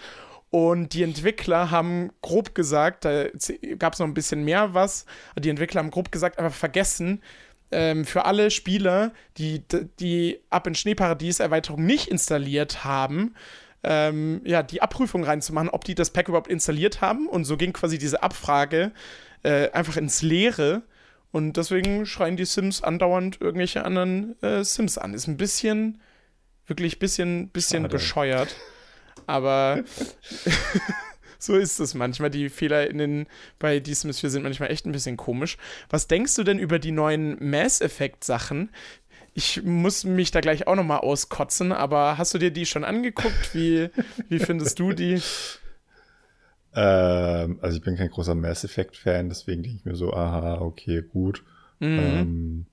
Und die Entwickler haben grob gesagt, da gab es noch ein bisschen mehr was, die Entwickler haben grob gesagt, aber vergessen, ähm, für alle Spieler, die die Ab in Schneeparadies Erweiterung nicht installiert haben, ähm, ja, die Abprüfung reinzumachen, ob die das Pack überhaupt installiert haben. Und so ging quasi diese Abfrage äh, einfach ins Leere. Und deswegen schreien die Sims andauernd irgendwelche anderen äh, Sims an. Ist ein bisschen, wirklich ein bisschen, bisschen Schade. bescheuert. Aber so ist es manchmal. Die Fehler in den, bei die Sims 4 sind manchmal echt ein bisschen komisch. Was denkst du denn über die neuen Mass Effect Sachen? Ich muss mich da gleich auch nochmal auskotzen, aber hast du dir die schon angeguckt? Wie, wie findest du die? Ähm, also ich bin kein großer Mass Effect-Fan, deswegen denke ich mir so, aha, okay, gut. Mhm. Ähm,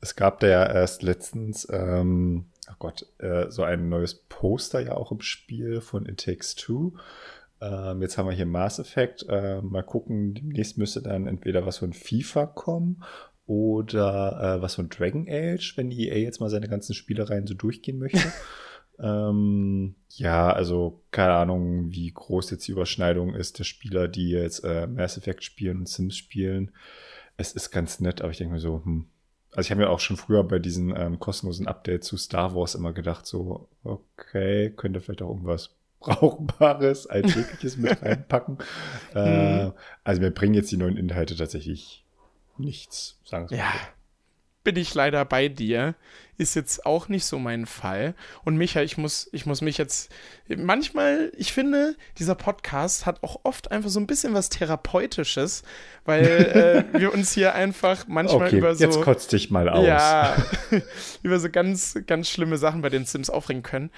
es gab da ja erst letztens, ähm, ach Gott, äh, so ein neues Poster ja auch im Spiel von It Takes Two. Ähm, jetzt haben wir hier Mass Effect. Äh, mal gucken, demnächst müsste dann entweder was von FIFA kommen oder äh, was von Dragon Age, wenn die EA jetzt mal seine ganzen Spielereien so durchgehen möchte. Ähm, ja, also keine Ahnung, wie groß jetzt die Überschneidung ist der Spieler, die jetzt äh, Mass Effect spielen und Sims spielen. Es ist ganz nett, aber ich denke mir so, hm. Also ich habe mir auch schon früher bei diesen ähm, kostenlosen Updates zu Star Wars immer gedacht, so, okay, könnte vielleicht auch irgendwas Brauchbares, Alltägliches mit reinpacken. äh, also mir bringen jetzt die neuen Inhalte tatsächlich nichts, sagen wir ja. mal bin ich leider bei dir. Ist jetzt auch nicht so mein Fall. Und Micha, ich muss, ich muss mich jetzt. Manchmal, ich finde, dieser Podcast hat auch oft einfach so ein bisschen was Therapeutisches, weil äh, wir uns hier einfach manchmal okay, über so. Jetzt kotzt dich mal aus. Ja, über so ganz, ganz schlimme Sachen bei den Sims aufregen können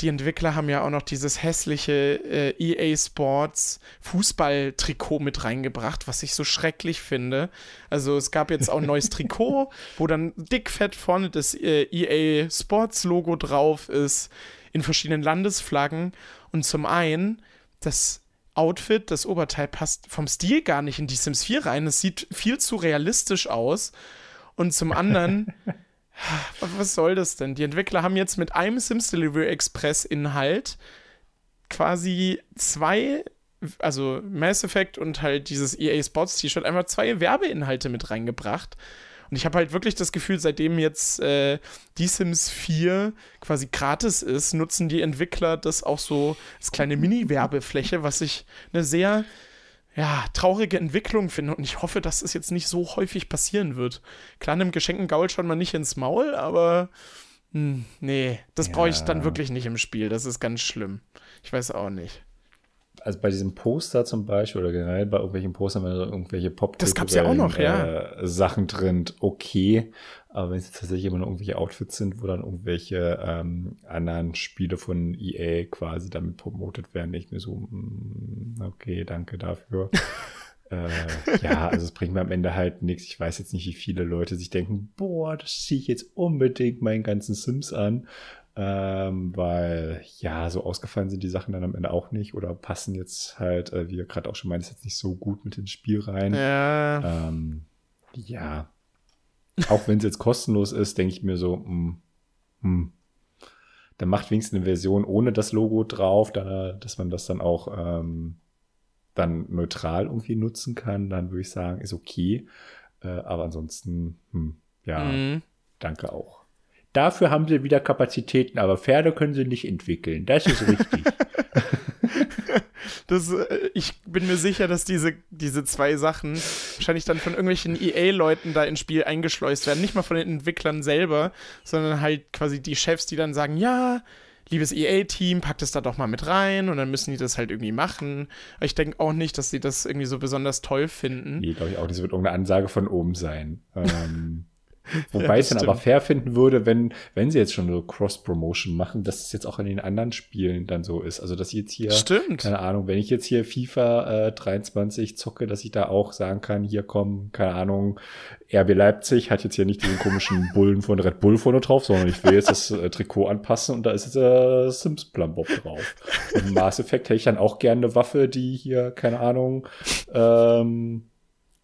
die Entwickler haben ja auch noch dieses hässliche äh, EA Sports Fußballtrikot mit reingebracht, was ich so schrecklich finde. Also es gab jetzt auch ein neues Trikot, wo dann dickfett vorne das äh, EA Sports Logo drauf ist, in verschiedenen Landesflaggen. Und zum einen, das Outfit, das Oberteil passt vom Stil gar nicht in die Sims 4 rein. Es sieht viel zu realistisch aus. Und zum anderen Was soll das denn? Die Entwickler haben jetzt mit einem Sims Delivery Express Inhalt quasi zwei, also Mass Effect und halt dieses EA Sports T-Shirt, einfach zwei Werbeinhalte mit reingebracht. Und ich habe halt wirklich das Gefühl, seitdem jetzt äh, die Sims 4 quasi gratis ist, nutzen die Entwickler das auch so als kleine Mini-Werbefläche, was ich eine sehr ja, traurige Entwicklung finde und ich hoffe, dass es jetzt nicht so häufig passieren wird. Klar, einem geschenkten Gaul schon mal nicht ins Maul, aber mh, hm, nee, das ja. brauche ich dann wirklich nicht im Spiel. Das ist ganz schlimm. Ich weiß auch nicht also bei diesem Poster zum Beispiel oder generell bei irgendwelchen Postern, wenn da irgendwelche pop das gab's ja auch noch, ja. Äh, Sachen drin, okay. Aber wenn es tatsächlich immer noch irgendwelche Outfits sind, wo dann irgendwelche ähm, anderen Spiele von EA quasi damit promotet werden, ich mir so, mm, okay, danke dafür. äh, ja, also es bringt mir am Ende halt nichts. Ich weiß jetzt nicht, wie viele Leute sich denken, boah, das ziehe ich jetzt unbedingt meinen ganzen Sims an. Ähm, weil ja, so ausgefallen sind die Sachen dann am Ende auch nicht oder passen jetzt halt, äh, wie ihr gerade auch schon meint, jetzt nicht so gut mit ins Spiel rein. Ja. Ähm, ja. Auch wenn es jetzt kostenlos ist, denke ich mir so, mh, hm, mh, dann macht wenigstens eine Version ohne das Logo drauf, da, dass man das dann auch ähm, dann neutral irgendwie nutzen kann, dann würde ich sagen, ist okay. Äh, aber ansonsten, hm, ja, mhm. danke auch. Dafür haben sie wieder Kapazitäten, aber Pferde können sie nicht entwickeln. Das ist richtig. das, äh, ich bin mir sicher, dass diese, diese zwei Sachen wahrscheinlich dann von irgendwelchen EA-Leuten da ins Spiel eingeschleust werden. Nicht mal von den Entwicklern selber, sondern halt quasi die Chefs, die dann sagen, ja, liebes EA-Team, packt es da doch mal mit rein und dann müssen die das halt irgendwie machen. Aber ich denke auch nicht, dass sie das irgendwie so besonders toll finden. Nee, glaube ich auch. Das wird irgendeine Ansage von oben sein. ähm, Wobei ja, ich es dann aber fair finden würde, wenn, wenn sie jetzt schon so Cross-Promotion machen, dass es jetzt auch in den anderen Spielen dann so ist. Also, dass ich jetzt hier, stimmt. keine Ahnung, wenn ich jetzt hier FIFA äh, 23 zocke, dass ich da auch sagen kann, hier kommen, keine Ahnung, RB Leipzig hat jetzt hier nicht diesen komischen Bullen von Red Bull vorne drauf, sondern ich will jetzt das äh, Trikot anpassen und da ist jetzt äh, Sims Plumbob drauf. Und im Mass Effect hätte ich dann auch gerne eine Waffe, die hier, keine Ahnung, ähm,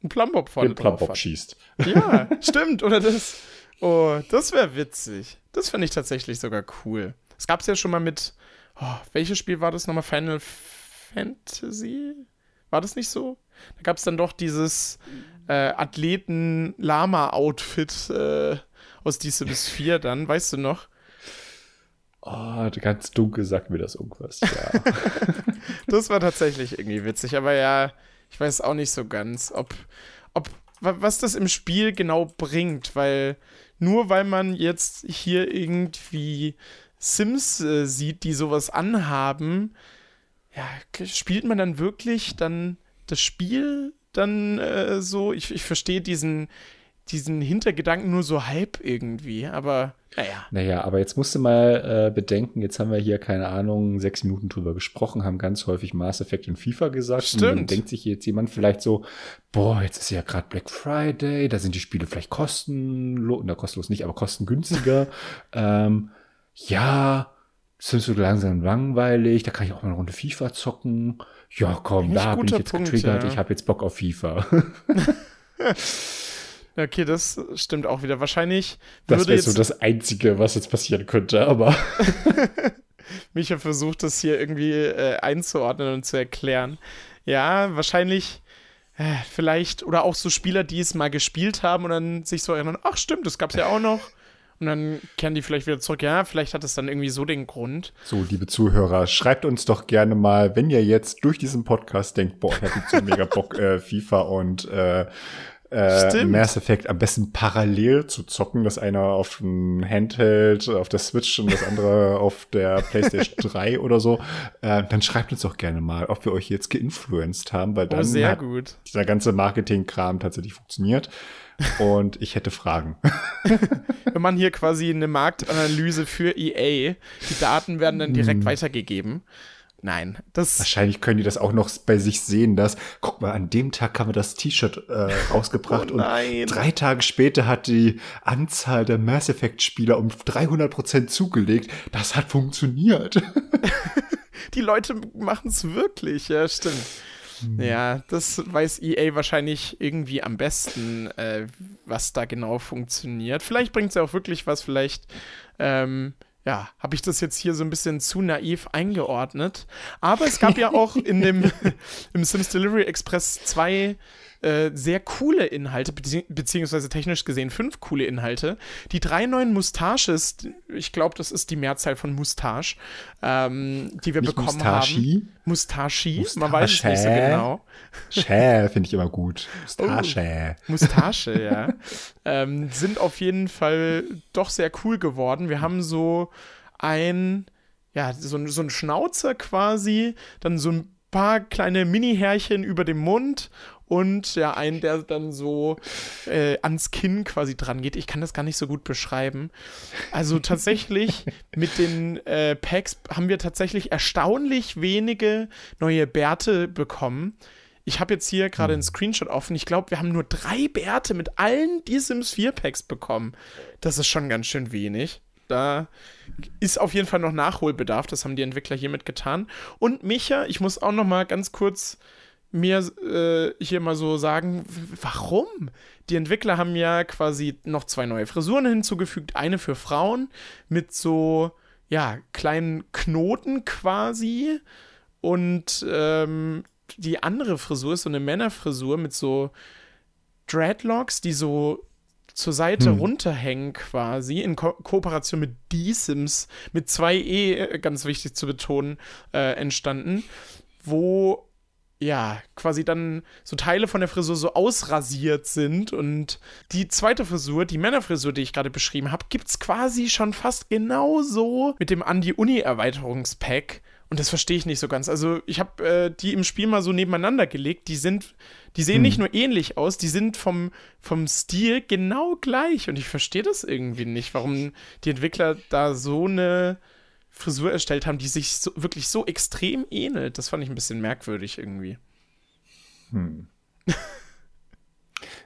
einen Plumbob vorne den Plumbob schießt. Ja, stimmt. Oder das. Oh, das wäre witzig. Das finde ich tatsächlich sogar cool. Es gab es ja schon mal mit. Oh, welches Spiel war das nochmal? Final Fantasy? War das nicht so? Da gab es dann doch dieses äh, Athleten-Lama-Outfit äh, aus Die Sims 4 dann, weißt du noch? Oh, ganz dunkel sagt mir das irgendwas, ja. das war tatsächlich irgendwie witzig, aber ja, ich weiß auch nicht so ganz, ob, ob was das im Spiel genau bringt, weil nur weil man jetzt hier irgendwie Sims äh, sieht, die sowas anhaben, ja, spielt man dann wirklich dann das Spiel dann äh, so? Ich, ich verstehe diesen, diesen Hintergedanken nur so halb irgendwie, aber naja. Naja, aber jetzt musst du mal äh, bedenken, jetzt haben wir hier, keine Ahnung, sechs Minuten drüber gesprochen, haben ganz häufig Mass Effect und FIFA gesagt. Stimmt. Und dann denkt sich jetzt jemand vielleicht so, boah, jetzt ist ja gerade Black Friday, da sind die Spiele vielleicht kostenlos, na kostenlos nicht, aber kostengünstiger. ähm, ja, sind so langsam langweilig, da kann ich auch mal eine Runde FIFA zocken. Ja, komm, da bin ich jetzt Punkt, getriggert, ja. ich habe jetzt Bock auf FIFA. Okay, das stimmt auch wieder. Wahrscheinlich Das wäre so das Einzige, was jetzt passieren könnte, aber. Micha versucht das hier irgendwie äh, einzuordnen und zu erklären. Ja, wahrscheinlich äh, vielleicht, oder auch so Spieler, die es mal gespielt haben und dann sich so erinnern, ach stimmt, das gab es ja auch noch. Und dann kehren die vielleicht wieder zurück. Ja, vielleicht hat es dann irgendwie so den Grund. So, liebe Zuhörer, schreibt uns doch gerne mal, wenn ihr jetzt durch diesen Podcast denkt, boah, ich hätte so mega Bock, äh, FIFA und äh, äh, Mass Effect am besten parallel zu zocken, dass einer auf dem Handheld, auf der Switch und das andere auf der PlayStation 3 oder so, äh, dann schreibt uns doch gerne mal, ob wir euch jetzt geinfluenced haben, weil oh, dann oh, hat gut. dieser ganze Marketing-Kram tatsächlich funktioniert. Und ich hätte Fragen. Wenn man hier quasi eine Marktanalyse für EA, die Daten werden dann direkt hm. weitergegeben. Nein, das. Wahrscheinlich können die das auch noch bei sich sehen, dass, guck mal, an dem Tag haben wir das T-Shirt äh, rausgebracht oh und drei Tage später hat die Anzahl der Mass Effect Spieler um 300 Prozent zugelegt. Das hat funktioniert. die Leute machen es wirklich, ja, stimmt. Hm. Ja, das weiß EA wahrscheinlich irgendwie am besten, äh, was da genau funktioniert. Vielleicht bringt es ja auch wirklich was, vielleicht ähm, ja, habe ich das jetzt hier so ein bisschen zu naiv eingeordnet. Aber es gab ja auch in dem im Sims Delivery Express zwei äh, sehr coole Inhalte, beziehungsweise technisch gesehen fünf coole Inhalte. Die drei neuen Mustaches, ich glaube, das ist die Mehrzahl von Mustache, ähm, die wir nicht bekommen Mustachi? haben. Mustachi? Mustache, man weiß es nicht so genau. Schä, finde ich immer gut. Mustache. Oh, Mustache, ja. ähm, sind auf jeden Fall doch sehr cool geworden. Wir haben so ein, ja, so, so ein Schnauzer quasi, dann so ein paar kleine Mini-Härchen über dem Mund und ja, einen, der dann so äh, ans Kinn quasi dran geht. Ich kann das gar nicht so gut beschreiben. Also tatsächlich mit den äh, Packs haben wir tatsächlich erstaunlich wenige neue Bärte bekommen. Ich habe jetzt hier gerade einen hm. Screenshot offen. Ich glaube, wir haben nur drei Bärte mit allen die Sims 4 Packs bekommen. Das ist schon ganz schön wenig. Da ist auf jeden Fall noch Nachholbedarf. Das haben die Entwickler hiermit getan. Und Micha, ich muss auch noch mal ganz kurz mir äh, hier mal so sagen, warum? Die Entwickler haben ja quasi noch zwei neue Frisuren hinzugefügt. Eine für Frauen mit so, ja, kleinen Knoten quasi. Und ähm, die andere Frisur ist so eine Männerfrisur mit so Dreadlocks, die so zur Seite hm. runterhängen quasi, in Ko Kooperation mit D-Sims, mit zwei E, äh, ganz wichtig zu betonen, äh, entstanden, wo ja, quasi dann so Teile von der Frisur so ausrasiert sind. Und die zweite Frisur, die Männerfrisur, die ich gerade beschrieben habe, gibt es quasi schon fast genauso mit dem Andi-Uni-Erweiterungspack. Und das verstehe ich nicht so ganz. Also, ich habe äh, die im Spiel mal so nebeneinander gelegt. Die sind, die sehen hm. nicht nur ähnlich aus, die sind vom, vom Stil genau gleich. Und ich verstehe das irgendwie nicht, warum die Entwickler da so eine Frisur erstellt haben, die sich so, wirklich so extrem ähnelt. Das fand ich ein bisschen merkwürdig irgendwie. Hm.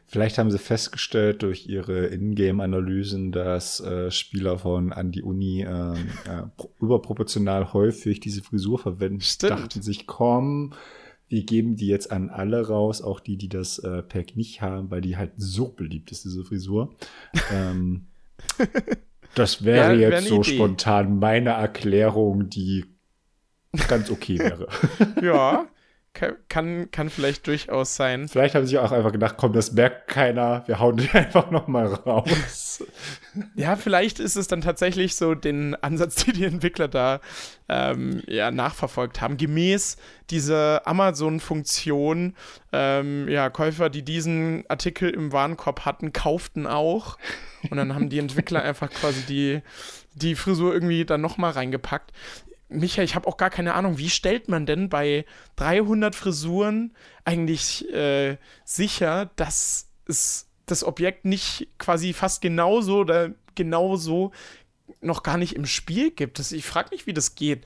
Vielleicht haben sie festgestellt durch ihre Ingame-Analysen, dass äh, Spieler von an die Uni äh, äh, überproportional häufig diese Frisur verwenden. Stimmt. Dachten sich, komm, wir geben die jetzt an alle raus, auch die, die das äh, Pack nicht haben, weil die halt so beliebt ist, diese Frisur. ähm, Das wäre wär, jetzt wär so Idee. spontan meine Erklärung, die ganz okay wäre. ja, kann, kann vielleicht durchaus sein. Vielleicht haben sie auch einfach gedacht, komm, das merkt keiner, wir hauen die einfach noch mal raus. ja, vielleicht ist es dann tatsächlich so den Ansatz, den die Entwickler da ähm, ja, nachverfolgt haben. Gemäß dieser Amazon-Funktion, ähm, ja, Käufer, die diesen Artikel im Warenkorb hatten, kauften auch. Und dann haben die Entwickler einfach quasi die, die Frisur irgendwie dann nochmal reingepackt. Michael, ich habe auch gar keine Ahnung, wie stellt man denn bei 300 Frisuren eigentlich äh, sicher, dass es das Objekt nicht quasi fast genauso oder genauso noch gar nicht im Spiel gibt. Das, ich frage mich, wie das geht.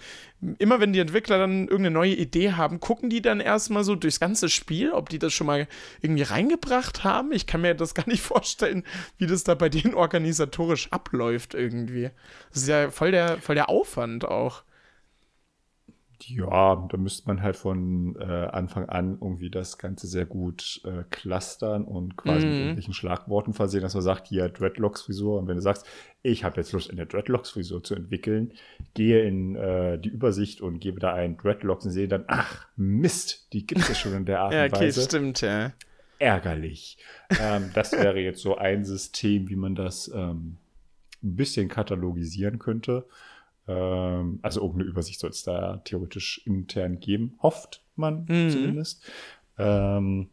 Immer wenn die Entwickler dann irgendeine neue Idee haben, gucken die dann erstmal so durchs ganze Spiel, ob die das schon mal irgendwie reingebracht haben. Ich kann mir das gar nicht vorstellen, wie das da bei denen organisatorisch abläuft irgendwie. Das ist ja voll der, voll der Aufwand auch. Ja, da müsste man halt von äh, Anfang an irgendwie das Ganze sehr gut äh, clustern und quasi mhm. mit irgendwelchen Schlagworten versehen, dass man sagt, hier Dreadlocks-Frisur. Und wenn du sagst, ich habe jetzt Lust, eine Dreadlocks-Frisur zu entwickeln, gehe in äh, die Übersicht und gebe da einen Dreadlocks und sehe dann, ach, Mist, die gibt es schon in der Art und Weise. ja, okay, stimmt, ja. Ärgerlich. ähm, das wäre jetzt so ein System, wie man das ähm, ein bisschen katalogisieren könnte. Ähm, also irgendeine Übersicht soll es da theoretisch intern geben, hofft man mhm. zumindest. Ähm,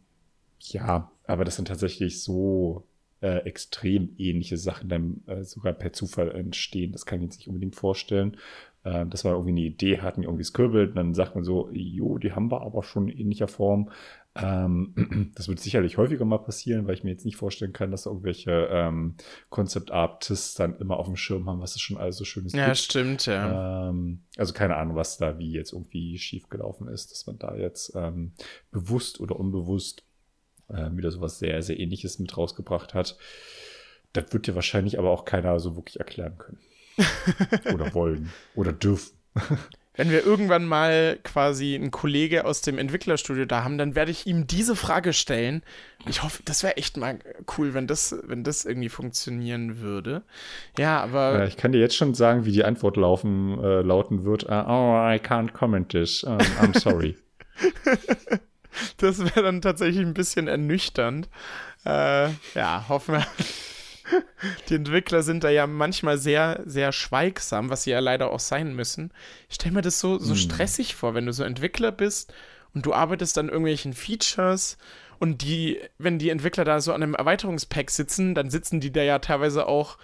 ja, aber das sind tatsächlich so äh, extrem ähnliche Sachen dann äh, sogar per Zufall entstehen. Das kann ich jetzt nicht unbedingt vorstellen. Äh, dass wir irgendwie eine Idee hatten, irgendwie skribbelt, und dann sagt man so, jo, die haben wir aber schon in ähnlicher Form. Ähm, das wird sicherlich häufiger mal passieren, weil ich mir jetzt nicht vorstellen kann, dass irgendwelche ähm, Concept Artists dann immer auf dem Schirm haben, was es schon alles so schönes ja, gibt. Ja, stimmt, ja. Ähm, also keine Ahnung, was da wie jetzt irgendwie schief gelaufen ist, dass man da jetzt ähm, bewusst oder unbewusst äh, wieder sowas sehr, sehr ähnliches mit rausgebracht hat. Das wird dir wahrscheinlich aber auch keiner so wirklich erklären können. oder wollen oder dürfen. Wenn wir irgendwann mal quasi einen Kollege aus dem Entwicklerstudio da haben, dann werde ich ihm diese Frage stellen. Ich hoffe, das wäre echt mal cool, wenn das, wenn das irgendwie funktionieren würde. Ja, aber. Ja, ich kann dir jetzt schon sagen, wie die Antwort laufen, äh, lauten wird. Uh, oh, I can't comment this. Um, I'm sorry. das wäre dann tatsächlich ein bisschen ernüchternd. Äh, ja, hoffen wir. Die Entwickler sind da ja manchmal sehr, sehr schweigsam, was sie ja leider auch sein müssen. Ich stelle mir das so, so hm. stressig vor, wenn du so Entwickler bist und du arbeitest an irgendwelchen Features und die, wenn die Entwickler da so an einem Erweiterungspack sitzen, dann sitzen die da ja teilweise auch,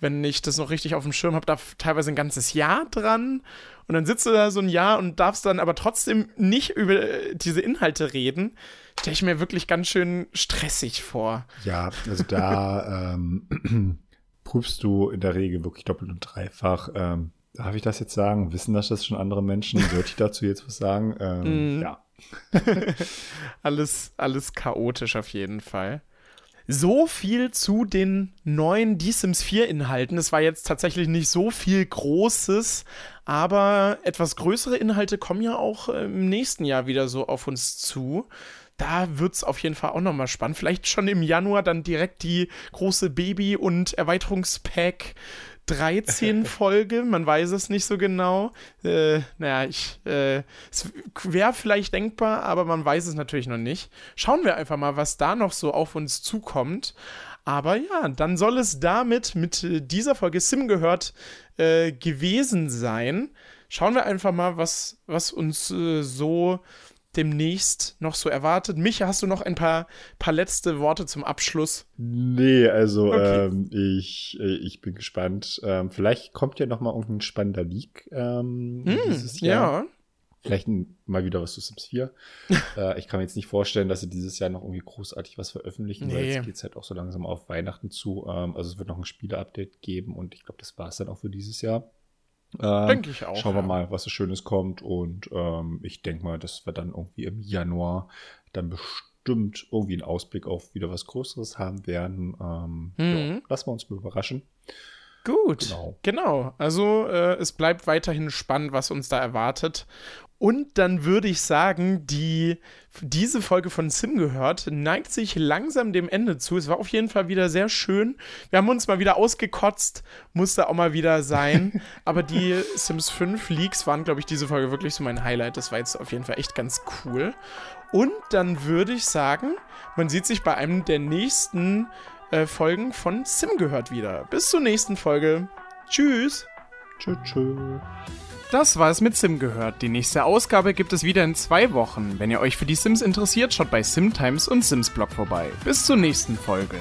wenn ich das noch richtig auf dem Schirm habe, da teilweise ein ganzes Jahr dran. Und dann sitzt du da so ein Jahr und darfst dann aber trotzdem nicht über äh, diese Inhalte reden stelle ich mir wirklich ganz schön stressig vor. Ja, also da ähm, prüfst du in der Regel wirklich doppelt und dreifach. Ähm, darf ich das jetzt sagen? Wissen das das schon andere Menschen? Sollte ich dazu jetzt was sagen? Ähm, mm. Ja. alles, alles chaotisch auf jeden Fall. So viel zu den neuen The Sims 4 Inhalten. Es war jetzt tatsächlich nicht so viel Großes, aber etwas größere Inhalte kommen ja auch im nächsten Jahr wieder so auf uns zu da wird es auf jeden Fall auch nochmal spannend. Vielleicht schon im Januar dann direkt die große Baby- und Erweiterungspack 13 Folge, man weiß es nicht so genau. Äh, naja, ich, äh, es wäre vielleicht denkbar, aber man weiß es natürlich noch nicht. Schauen wir einfach mal, was da noch so auf uns zukommt. Aber ja, dann soll es damit mit dieser Folge Sim gehört äh, gewesen sein. Schauen wir einfach mal, was, was uns äh, so demnächst noch so erwartet? Micha, hast du noch ein paar, paar letzte Worte zum Abschluss? Nee, also okay. ähm, ich, äh, ich bin gespannt. Ähm, vielleicht kommt ja noch mal irgendein spannender Leak ähm, hm, dieses Jahr. Ja. Vielleicht mal wieder was zu Sims 4. äh, ich kann mir jetzt nicht vorstellen, dass sie dieses Jahr noch irgendwie großartig was veröffentlichen, nee. weil jetzt geht es halt auch so langsam auf Weihnachten zu. Ähm, also es wird noch ein Spiele-Update geben und ich glaube, das war es dann auch für dieses Jahr. Ähm, denke ich auch. Schauen wir mal, was so Schönes kommt. Und ähm, ich denke mal, dass wir dann irgendwie im Januar dann bestimmt irgendwie einen Ausblick auf wieder was Größeres haben werden. Ähm, mhm. ja, lassen wir uns mal überraschen. Gut, genau. genau. Also äh, es bleibt weiterhin spannend, was uns da erwartet. Und dann würde ich sagen, die, diese Folge von Sim gehört neigt sich langsam dem Ende zu. Es war auf jeden Fall wieder sehr schön. Wir haben uns mal wieder ausgekotzt, musste auch mal wieder sein. Aber die Sims 5 Leaks waren, glaube ich, diese Folge wirklich so mein Highlight. Das war jetzt auf jeden Fall echt ganz cool. Und dann würde ich sagen, man sieht sich bei einem der nächsten äh, Folgen von Sim gehört wieder. Bis zur nächsten Folge. Tschüss. Tschüss. tschüss. Das war es mit Sim gehört. Die nächste Ausgabe gibt es wieder in zwei Wochen. Wenn ihr euch für die Sims interessiert, schaut bei Simtimes und Sims Blog vorbei. Bis zur nächsten Folge.